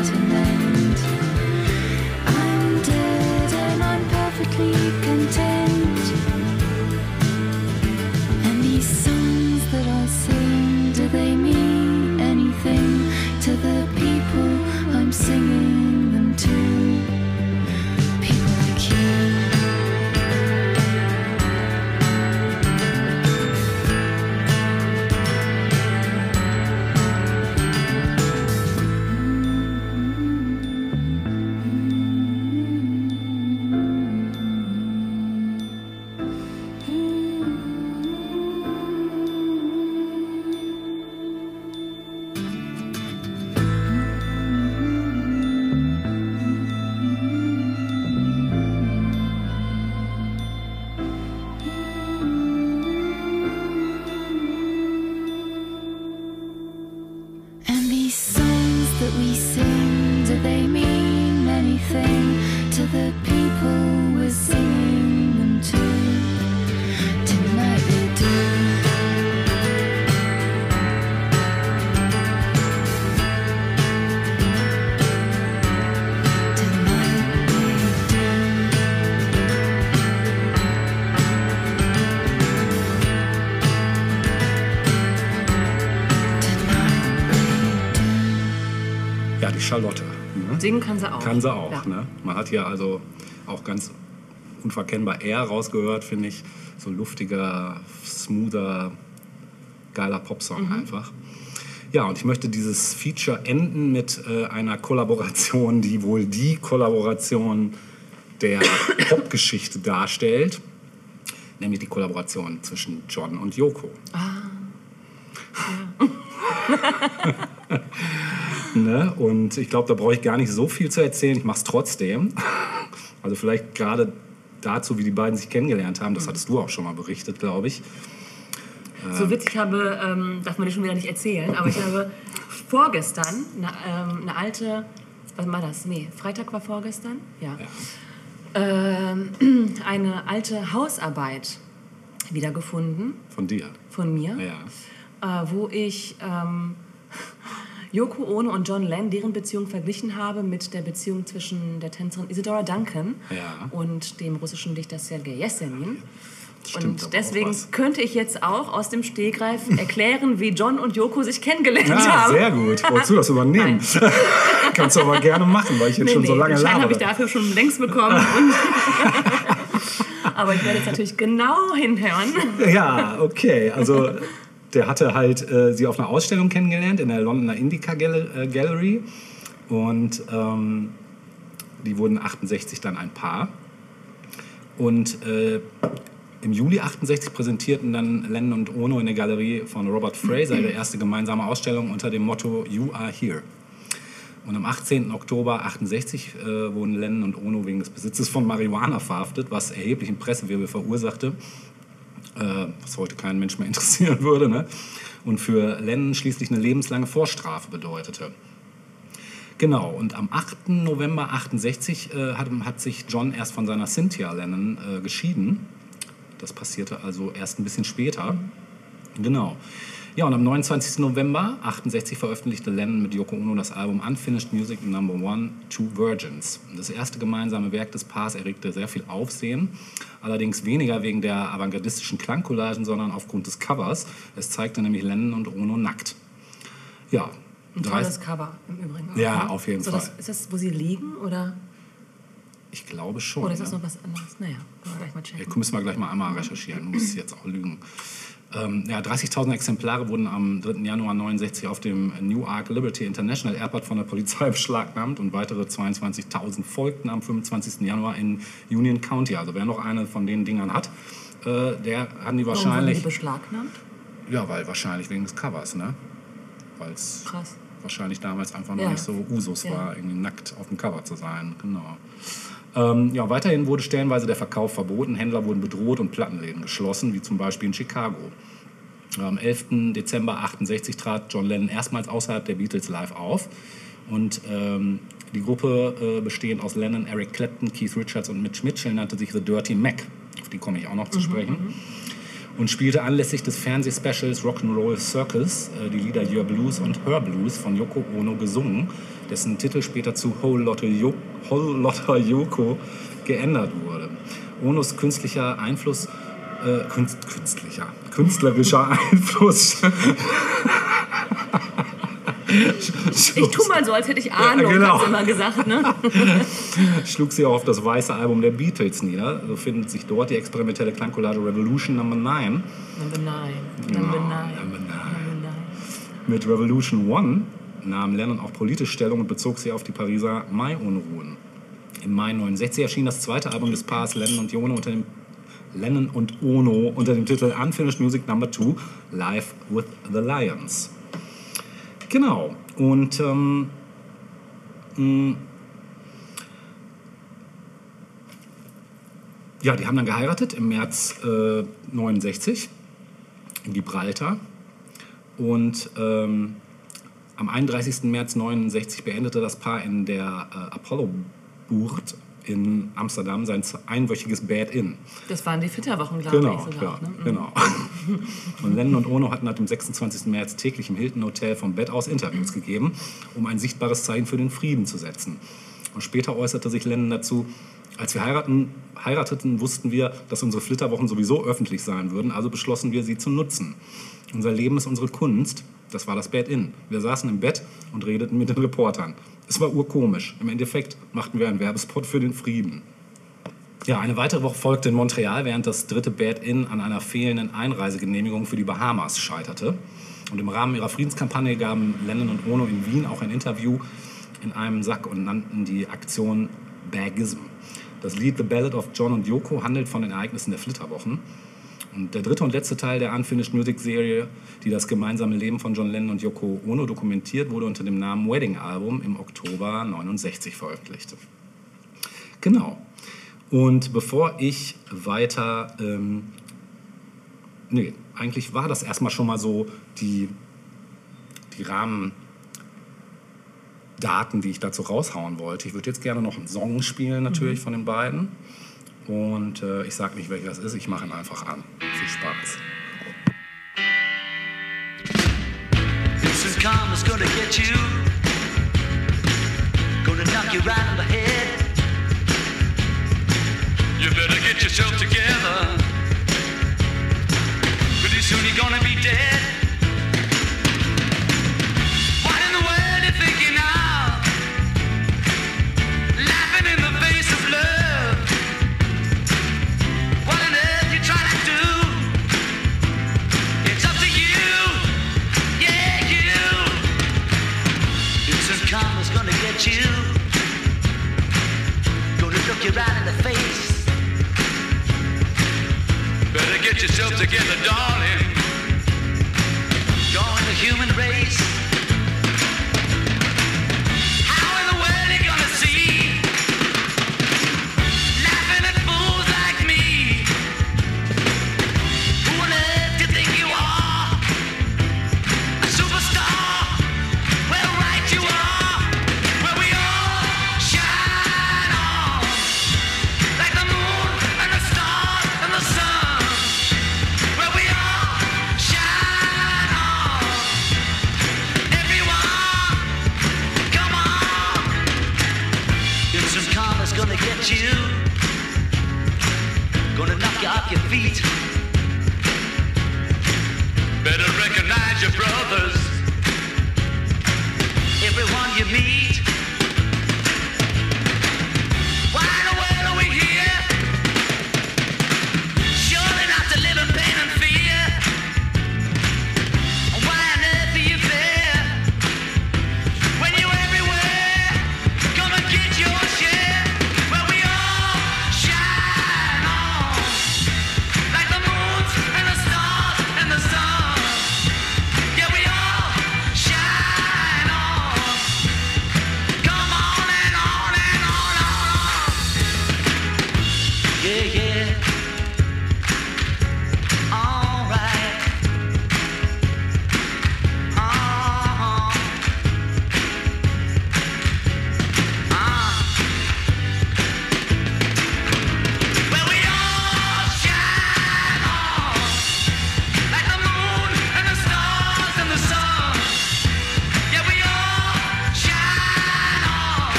Ne? Singen kann sie auch. Kann sie auch. Ja. Ne? Man hat hier also auch ganz unverkennbar R rausgehört, finde ich. So luftiger, smoother, geiler Popsong Mhm. einfach. Ja, und ich möchte dieses Feature enden mit äh, einer Kollaboration, die wohl die Kollaboration der Popgeschichte darstellt. Nämlich die Kollaboration zwischen John und Yoko. ne? Und ich glaube, da brauche ich gar nicht so viel zu erzählen. Ich mache es trotzdem. Also vielleicht gerade dazu, wie die beiden sich kennengelernt haben. Das hattest du auch schon mal berichtet, glaube ich. So witzig, ich habe, ähm, darf man dir schon wieder nicht erzählen, aber ich habe vorgestern eine, ähm, eine alte, was war das? Nee, Freitag war vorgestern? Ja. Ähm, eine alte Hausarbeit wiedergefunden Von dir. von mir, Ja. äh, wo ich ähm, Yoko Ono und John Lennon, deren Beziehung verglichen habe mit der Beziehung zwischen der Tänzerin Isadora Duncan Ja. und dem russischen Dichter Sergei Yesenin. Stimmt Und deswegen könnte ich jetzt auch aus dem Stegreif erklären, wie John und Yoko sich kennengelernt Ah, haben. sehr gut. Wolltest du das übernehmen? Kannst du aber gerne machen, weil ich jetzt Nee, schon so nee, lange den Schein habe ich labere. dafür schon längst bekommen. Aber ich werde jetzt natürlich genau hinhören. Ja, okay. Also der hatte halt äh, sie auf einer Ausstellung kennengelernt in der Londoner Indica äh, Gallery. Und ähm, die wurden 68 dann ein Paar. Und äh, im Juli 68 präsentierten dann Lennon und Ono in der Galerie von Robert Fraser ihre erste gemeinsame Ausstellung unter dem Motto You Are Here. Und am 18. Oktober 68 äh, wurden Lennon und Ono wegen des Besitzes von Marihuana verhaftet, was erheblichen Pressewirbel verursachte, was heute keinen Mensch mehr interessieren würde. Ne? Und für Lennon schließlich eine lebenslange Vorstrafe bedeutete. Genau, und am 8. November 68 äh, hat, hat sich John erst von seiner Cynthia Lennon äh, geschieden. Das passierte also erst ein bisschen später. Genau. Ja, und am 29. November 68 veröffentlichte Lennon mit Yoko Ono das Album Unfinished Music Number One, Two Virgins. Das erste gemeinsame Werk des Paars erregte sehr viel Aufsehen, allerdings weniger wegen der avantgardistischen Klangcollagen, sondern aufgrund des Covers. Es zeigte nämlich Lennon und Ono nackt. Ja, Ein 30 tolles Cover im Übrigen. auch, Ja, ne? auf jeden so, Das, Fall. ist das, wo sie liegen oder, ich glaube schon. oder ist das ne? noch was anderes? Naja, können wir gleich mal checken. Ja, müssen wir gleich mal einmal recherchieren, muss jetzt auch lügen. Ähm, ja, 30.000 Exemplare wurden am 3. Januar 69 auf dem Newark Liberty International Airport von der Polizei beschlagnahmt und weitere 22.000 folgten am 25. Januar in Union County. Also wer noch eine von den Dingern hat, äh, der hat die Warum wurden die wahrscheinlich... beschlagnahmt? Ja, weil wahrscheinlich wegen des Covers, ne? Weil es Krass. wahrscheinlich damals einfach noch Ja. nicht so Usus Ja. war, irgendwie nackt auf dem Cover zu sein. Genau. Ähm, ja, weiterhin wurde stellenweise der Verkauf verboten, Händler wurden bedroht und Plattenläden geschlossen, wie zum Beispiel in Chicago. Am 11. Dezember 68 trat John Lennon erstmals außerhalb der Beatles live auf. Und ähm, die Gruppe, äh, bestehend aus Lennon, Eric Clapton, Keith Richards und Mitch Mitchell, nannte sich The Dirty Mac. Auf die komme ich auch noch zu sprechen und spielte anlässlich des Fernsehspecials Rock'n'Roll Circus äh, die Lieder Your Blues und Her Blues von Yoko Ono gesungen, dessen Titel später zu Whole Lotta, Yo Whole Lotta Yoko geändert wurde. Onos künstlicher Einfluss, äh, künst, künstlicher, künstlerischer Einfluss. Ich tu mal so, als hätte ich Ahnung, genau. hast du immer gesagt, ne? schlug sie auch auf das weiße Album der Beatles nieder. So findet sich dort die experimentelle Klangcollage Revolution Number 9 Number nine. Ja, Number nine. Number nine. Number nine. Mit Revolution One nahm Lennon auch politisch Stellung und bezog sie auf die Pariser Mai-Unruhen. Im Mai 69 erschien das zweite Album des Paares Lennon und Ono unter dem Lennon und Ono unter dem Titel Unfinished Music Number 2 Live with the Lions. Genau. Und ähm, mh, ja, die haben dann geheiratet im März äh, 69 in Gibraltar. Und ähm, am 31. März 69 beendete das Paar in der äh, Apollo-Bucht in Amsterdam sein einwöchiges Bad-In. Das waren die Flitterwochen, glaube Genau, ich sogar. ja, ne? genau. Und Lennon und Ono hatten ab dem 26. März täglich im Hilton Hotel vom Bett aus Interviews gegeben, um ein sichtbares Zeichen für den Frieden zu setzen. Und später äußerte sich Lennon dazu, als wir heiraten, heirateten, wussten wir, dass unsere Flitterwochen sowieso öffentlich sein würden, also beschlossen wir, sie zu nutzen. Unser Leben ist unsere Kunst, das war das Bed-In. Wir saßen im Bett und redeten mit den Reportern. Es war urkomisch. Im Endeffekt machten wir einen Werbespot für den Frieden. Ja, eine weitere Woche folgte in Montreal, während das dritte Bad Inn an einer fehlenden Einreisegenehmigung für die Bahamas scheiterte. Und im Rahmen ihrer Friedenskampagne gaben Lennon und Ono in Wien auch ein Interview in einem Sack und nannten die Aktion Bagism. Das Lied The Ballad of John und Yoko handelt von den Ereignissen der Flitterwochen. Und der dritte und letzte Teil der Unfinished Music Serie, die das gemeinsame Leben von John Lennon und Yoko Ono dokumentiert, wurde unter dem Namen Wedding Album im Oktober 69 veröffentlicht. Genau. Und bevor ich weiter, ähm, nee, eigentlich war das erstmal schon mal so die, die Rahmendaten, die ich dazu raushauen wollte. Ich würde jetzt gerne noch einen Song spielen, natürlich von den beiden. Und äh, ich sage nicht, welcher das ist, ich mache ihn einfach an. Viel Spaß. Instant karma's gonna get you. Gonna knock you right on the head. You better get yourself together. Pretty soon you're gonna be dead.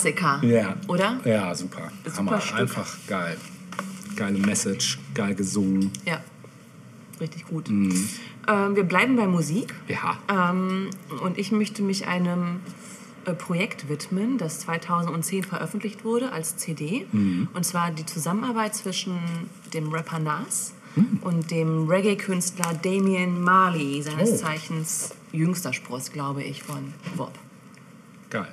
Klassiker. Ja. Oder? Ja, super. Super Hammer. Stück. Einfach geil. Geile Message, geil gesungen. Ja. Richtig gut. Mhm. Ähm, wir bleiben bei Musik. Ja. Ähm, und ich möchte mich einem äh, Projekt widmen, das 2010 veröffentlicht wurde als CD. Mhm. Und zwar die Zusammenarbeit zwischen dem Rapper Nas Mhm. und dem Reggae-Künstler Damian Marley, seines Oh. Zeichens jüngster Spross, glaube ich, von Wob. Geil.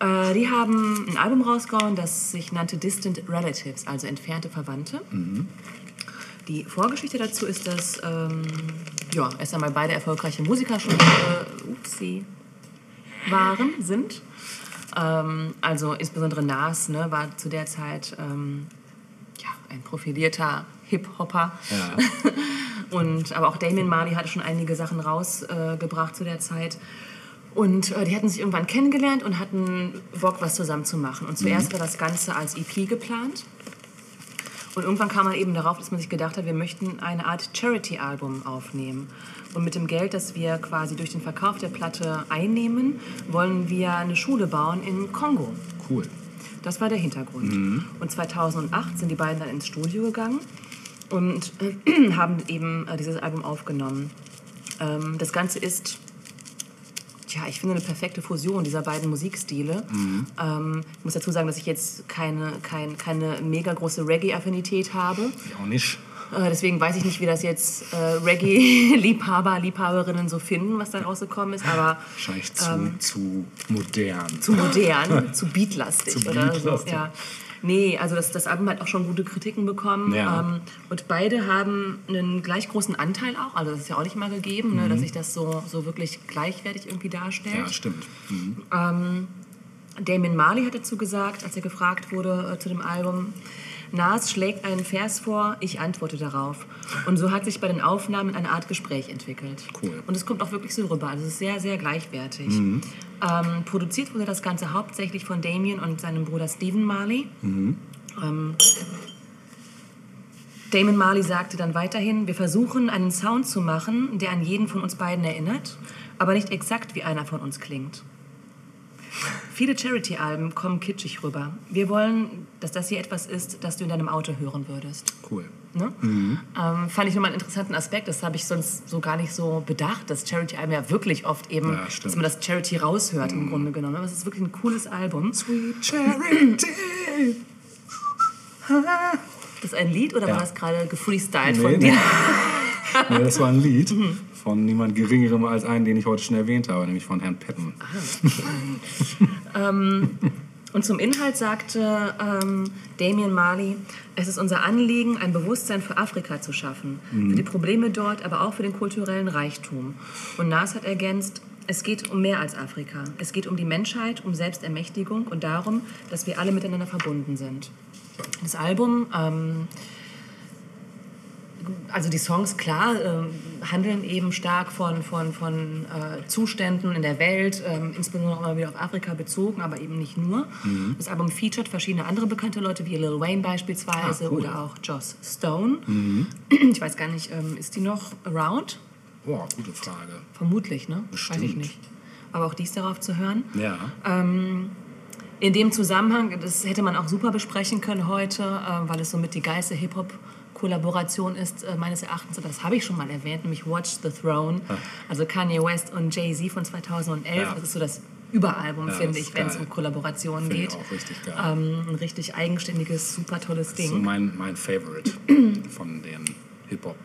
Äh, die haben ein Album rausgehauen, das sich nannte Distant Relatives, also entfernte Verwandte. Die Vorgeschichte dazu ist, dass ähm, ja, erst einmal beide erfolgreiche Musiker schon äh, upsie, waren, sind. Ähm, also insbesondere Nas ne, war zu der Zeit ähm, ja, ein profilierter Hip-Hopper. Ja. Und, aber auch Damien Marley hatte schon einige Sachen rausgebracht äh, zu der Zeit. Und äh, die hatten sich irgendwann kennengelernt und hatten Bock, was zusammen zu machen. Und zuerst war das Ganze als EP geplant. Und irgendwann kam man eben darauf, dass man sich gedacht hat, wir möchten eine Art Charity-Album aufnehmen. Und mit dem Geld, das wir quasi durch den Verkauf der Platte einnehmen, wollen wir eine Schule bauen in Kongo. Cool. Das war der Hintergrund. Und 2008 sind die beiden dann ins Studio gegangen und äh, haben eben äh, dieses Album aufgenommen. Ähm, das Ganze ist, tja, ich finde eine perfekte Fusion dieser beiden Musikstile. Ähm, ich muss dazu sagen, dass ich jetzt keine, kein, keine mega große Reggae-Affinität habe. Ich auch nicht. Äh, deswegen weiß ich nicht, wie das jetzt äh, Reggae-Liebhaber, Liebhaberinnen so finden, was da rausgekommen ist. Aber Wahrscheinlich zu, zu modern. Ähm, zu modern, zu beatlastig Zu oder beatlastig. so. Ja. Nee, also das, das Album hat auch schon gute Kritiken bekommen. Ja. Ähm, und beide haben einen gleich großen Anteil auch. Also das ist ja auch nicht mal gegeben, ne, dass sich das so, so wirklich gleichwertig irgendwie darstellt. ja, stimmt. Mhm. Damien Marley hat dazu gesagt, als er gefragt wurde äh, zu dem Album, Nas schlägt einen Vers vor, ich antworte darauf. Und so hat sich bei den Aufnahmen eine Art Gespräch entwickelt. Cool. Und es kommt auch wirklich so rüber. Also es ist sehr, sehr gleichwertig. Mhm. Ähm, produziert wurde das Ganze hauptsächlich von Damien und seinem Bruder Stephen Marley. Mhm. Ähm, Damon Marley sagte dann weiterhin, wir versuchen einen Sound zu machen, der an jeden von uns beiden erinnert, aber nicht exakt wie einer von uns klingt. Viele Charity-Alben kommen kitschig rüber. Wir wollen, dass das hier etwas ist, das du in deinem Auto hören würdest. Cool. Ne? Ähm, fand ich nochmal einen interessanten Aspekt. Das habe ich sonst so gar nicht so bedacht, dass Charity-Alben ja wirklich oft eben, Ja, dass man das Charity raushört im Grunde genommen. Aber es ist wirklich ein cooles Album. Sweet Charity. Das ist ein Lied oder Ja. war das gerade gefreestylt Nee, von nee. dir? nee, das war ein Lied von niemand Geringerem als einen, den ich heute schon erwähnt habe, nämlich von Herrn Patton. Und zum Inhalt sagte ähm, Damien Marley, es ist unser Anliegen, ein Bewusstsein für Afrika zu schaffen, für die Probleme dort, aber auch für den kulturellen Reichtum. Und Nas hat ergänzt, es geht um mehr als Afrika. Es geht um die Menschheit, um Selbstermächtigung und darum, dass wir alle miteinander verbunden sind. Das Album ähm, also die Songs, klar, ähm, handeln eben stark von, von, von äh, Zuständen in der Welt, ähm, insbesondere auch immer wieder auf Afrika bezogen, aber eben nicht nur. Das Album featuret verschiedene andere bekannte Leute, wie Lil Wayne beispielsweise Ah, cool. oder auch Joss Stone. Ich weiß gar nicht, ähm, ist die noch around? Boah, gute Frage. Vermutlich, ne? Weiß ich Bestimmt. nicht. Aber auch dies darauf zu hören. Ja. In dem Zusammenhang, das hätte man auch super besprechen können heute, äh, weil es somit die geilste Hip-Hop-Kollaboration ist, äh, meines Erachtens. Und das habe ich schon mal erwähnt, nämlich Watch the Throne. Also Kanye West und Jay-Z von 2011. Ja. Das ist so das Überalbum, Ja, finde ich, wenn es um Kollaborationen geht. auch richtig geil. Ähm, ein richtig eigenständiges, super tolles Das ist so Ding. mein, mein Favorite von den Hip-Hop,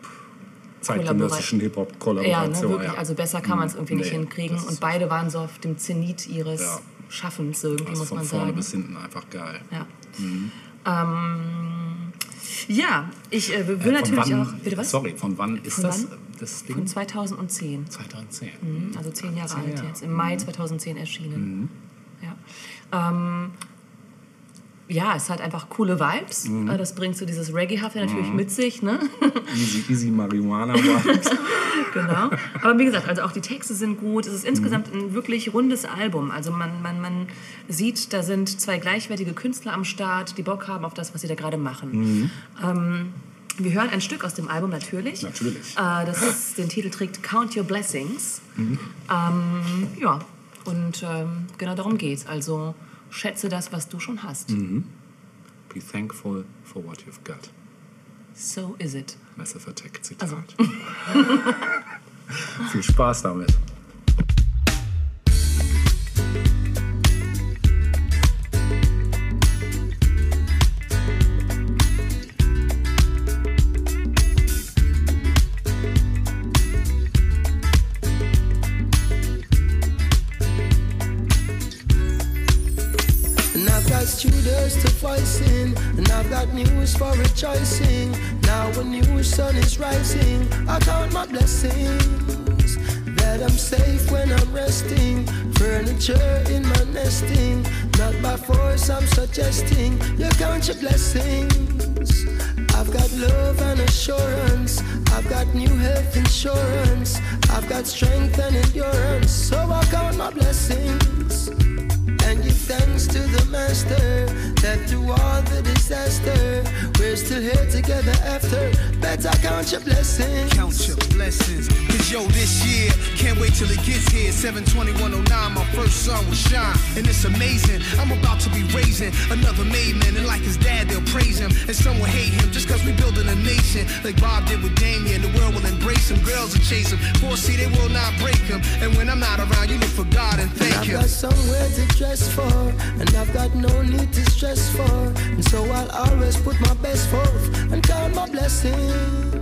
zeitgenössischen Ja, Hip-Hop-Kollaborationen. ne, wirklich. Also besser kann man es irgendwie nicht Nee, hinkriegen. das ist Und beide waren so auf dem Zenit ihres Ja. Schaffens irgendwie, Das muss von man vorne sagen. bis hinten einfach geil. Ja. Ähm, ja, ich äh, will Äh, natürlich wann, auch. Bitte was? Sorry, von wann ist Von das, wann? das Ding? Von 2010. 2010. Also zehn Jahre Zehn alt Jahre. Mhm. jetzt. Im Mai 2010 erschienen. Ja. Ähm, ja, es hat einfach coole Vibes. Mhm. Äh, Das bringt so dieses Reggae-Hafte natürlich mit sich. Ne? Easy, easy Marihuana Vibes. genau. Aber wie gesagt, also auch die Texte sind gut. Es ist insgesamt Mhm. ein wirklich rundes Album. Also man, man, man sieht, da sind zwei gleichwertige Künstler am Start, die Bock haben auf das, was sie da gerade machen. Ähm, wir hören ein Stück aus dem Album natürlich. Natürlich. Äh, das ist, den Titel trägt Count Your Blessings. Ähm, ja, und ähm, genau darum geht's. Also schätze das, was du schon hast. Be thankful for what you've got. So is it. Massive Attack Zitat. Also. Viel Spaß damit. And I've got news for rejoicing. Now a new sun is rising, I count my blessings. That I'm safe when I'm resting. Furniture in my nesting. Not by force, I'm suggesting. You count your blessings. I've got love and assurance. I've got new health insurance. I've got strength and endurance. So I count my blessings and give thanks to the Master that through all the disaster, we're still here together after. Better count your blessings. Count your blessings. Cause yo, this year, can't wait till it gets here. 72109, my first son will shine. And it's amazing. I'm about to be raising another made man. And like his dad, they'll praise him. And some will hate him just cause we building a nation. Like Bob did with Damien. The world will embrace him. Girls will chase him. Foresee they will not break him. And when I'm not around, you look for God and thank I've him. got somewhere to dress for, and I've got no need to stress for. And so I'll always put my best forth and count my blessings.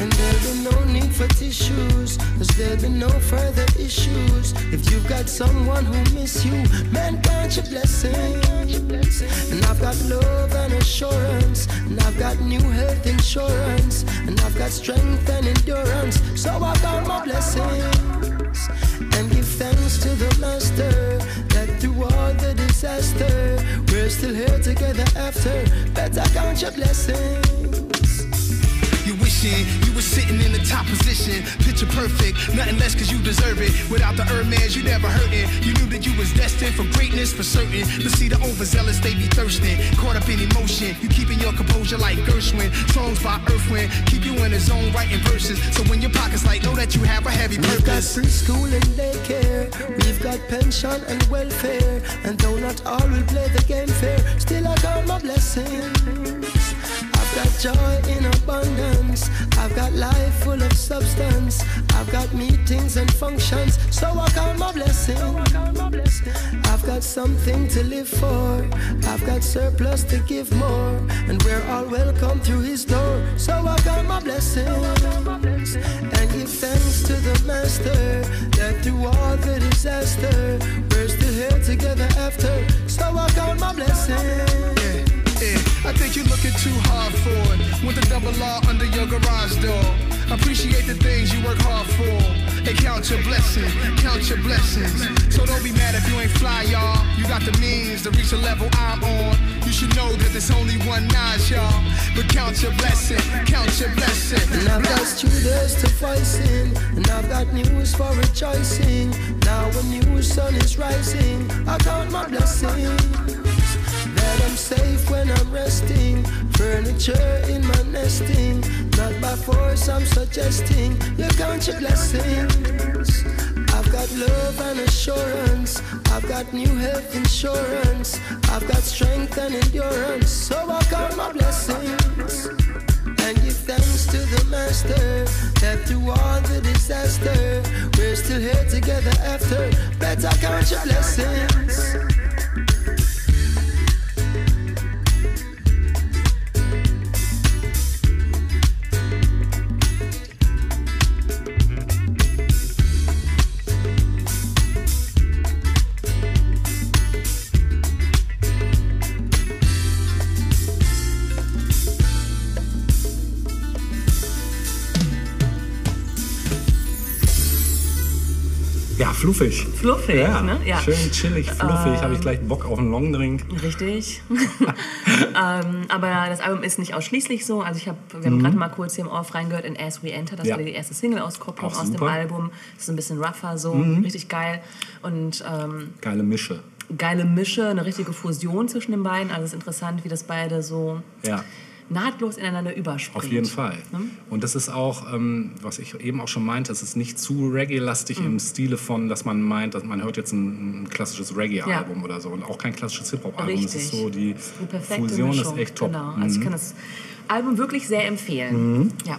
And there'll be no need for tissues, cause there'll be no further issues. If you've got someone who miss you, man, count your blessings. And I've got love and assurance, and I've got new health insurance, and I've got strength and endurance. So I count my blessings and give thanks to the Master through all the disaster, we're still here together after. Better count your blessings. You you were sitting in the top position. Picture perfect, nothing less cause you deserve it. Without the Hermes, you never hurting. You knew that you was destined for greatness for certain. But see the overzealous, they be thirsting. Caught up in emotion, you keeping your composure like Gershwin. Songs by Earthwind, keep you in the zone writing verses. So when your pockets light, know that you have a heavy We've got purpose. preschool and daycare. We've got pension and welfare. And though not all will play the game fair, still I count my blessings. I've got joy in abundance. I've got life full of substance. I've got meetings and functions. So I count my blessings. I've got something to live for. I've got surplus to give more. And we're all welcome through his door. So I count my blessings. And give thanks to the Master that through all the disaster, we're still here together after. So I count my blessings. I think you're looking too hard for it. With the double R under your garage door. Appreciate the things you work hard for. Hey, count your blessings, count your blessings. So don't be mad if you ain't fly, y'all. You got the means to reach the level I'm on. You should know that there's only one notch, y'all. But count your blessing, count your blessing. And I've got students to voice and I've got news for rejoicing. Now a new sun is rising, I count my blessings. I'm safe when I'm resting, furniture in my nesting. Not by force, I'm suggesting you count your blessings. I've got love and assurance. I've got new health insurance. I've got strength and endurance. So I count my blessings and give thanks to the Master that through all the disaster, we're still here together after. Better count your blessings. Fluffig. Fluffig, ja, ne? Ja. Schön chillig, fluffig. Habe ich gleich Bock auf einen Longdrink. Richtig. ähm, aber das Album ist nicht ausschließlich so. Also ich habe, wir haben gerade mal kurz hier im Off reingehört in As We Enter. Das Mhm. Ja. war die erste Single-Auskopplung aus dem. Mhm. Album. Das ist ein bisschen rougher so, richtig geil. Und ähm, Geile Mische. geile Mische, eine richtige Fusion zwischen den beiden. Also es ist interessant, wie das beide so Ja. Nahtlos ineinander überspringt. Auf jeden Fall. Ne? Und das ist auch, ähm, was ich eben auch schon meinte, es ist nicht zu Reggae-lastig Mhm. im Stile von, dass man meint, dass man hört jetzt ein, ein klassisches Reggae-Album Ja. oder so und auch kein klassisches Hip-Hop-Album. Es ist so, die Fusion Mischung. ist echt top. Genau. Mhm. Also ich kann das Album wirklich sehr empfehlen. Ja,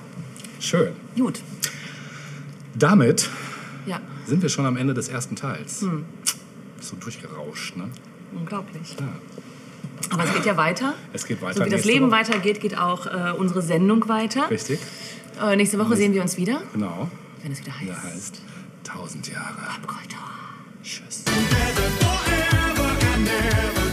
Schön. gut. Damit Ja, sind wir schon am Ende des ersten Teils. Hm. So durchgerauscht, ne? unglaublich. Ja. Aber es geht ja weiter. Es geht weiter. So wie das Leben Woche. weitergeht, geht auch äh, unsere Sendung weiter. Richtig. Äh, nächste Woche sehen wir uns wieder. Genau. Wenn es wieder heißt. Ja, heißt 1000 Jahre. Abgoldor. Tschüss. Forever and ever.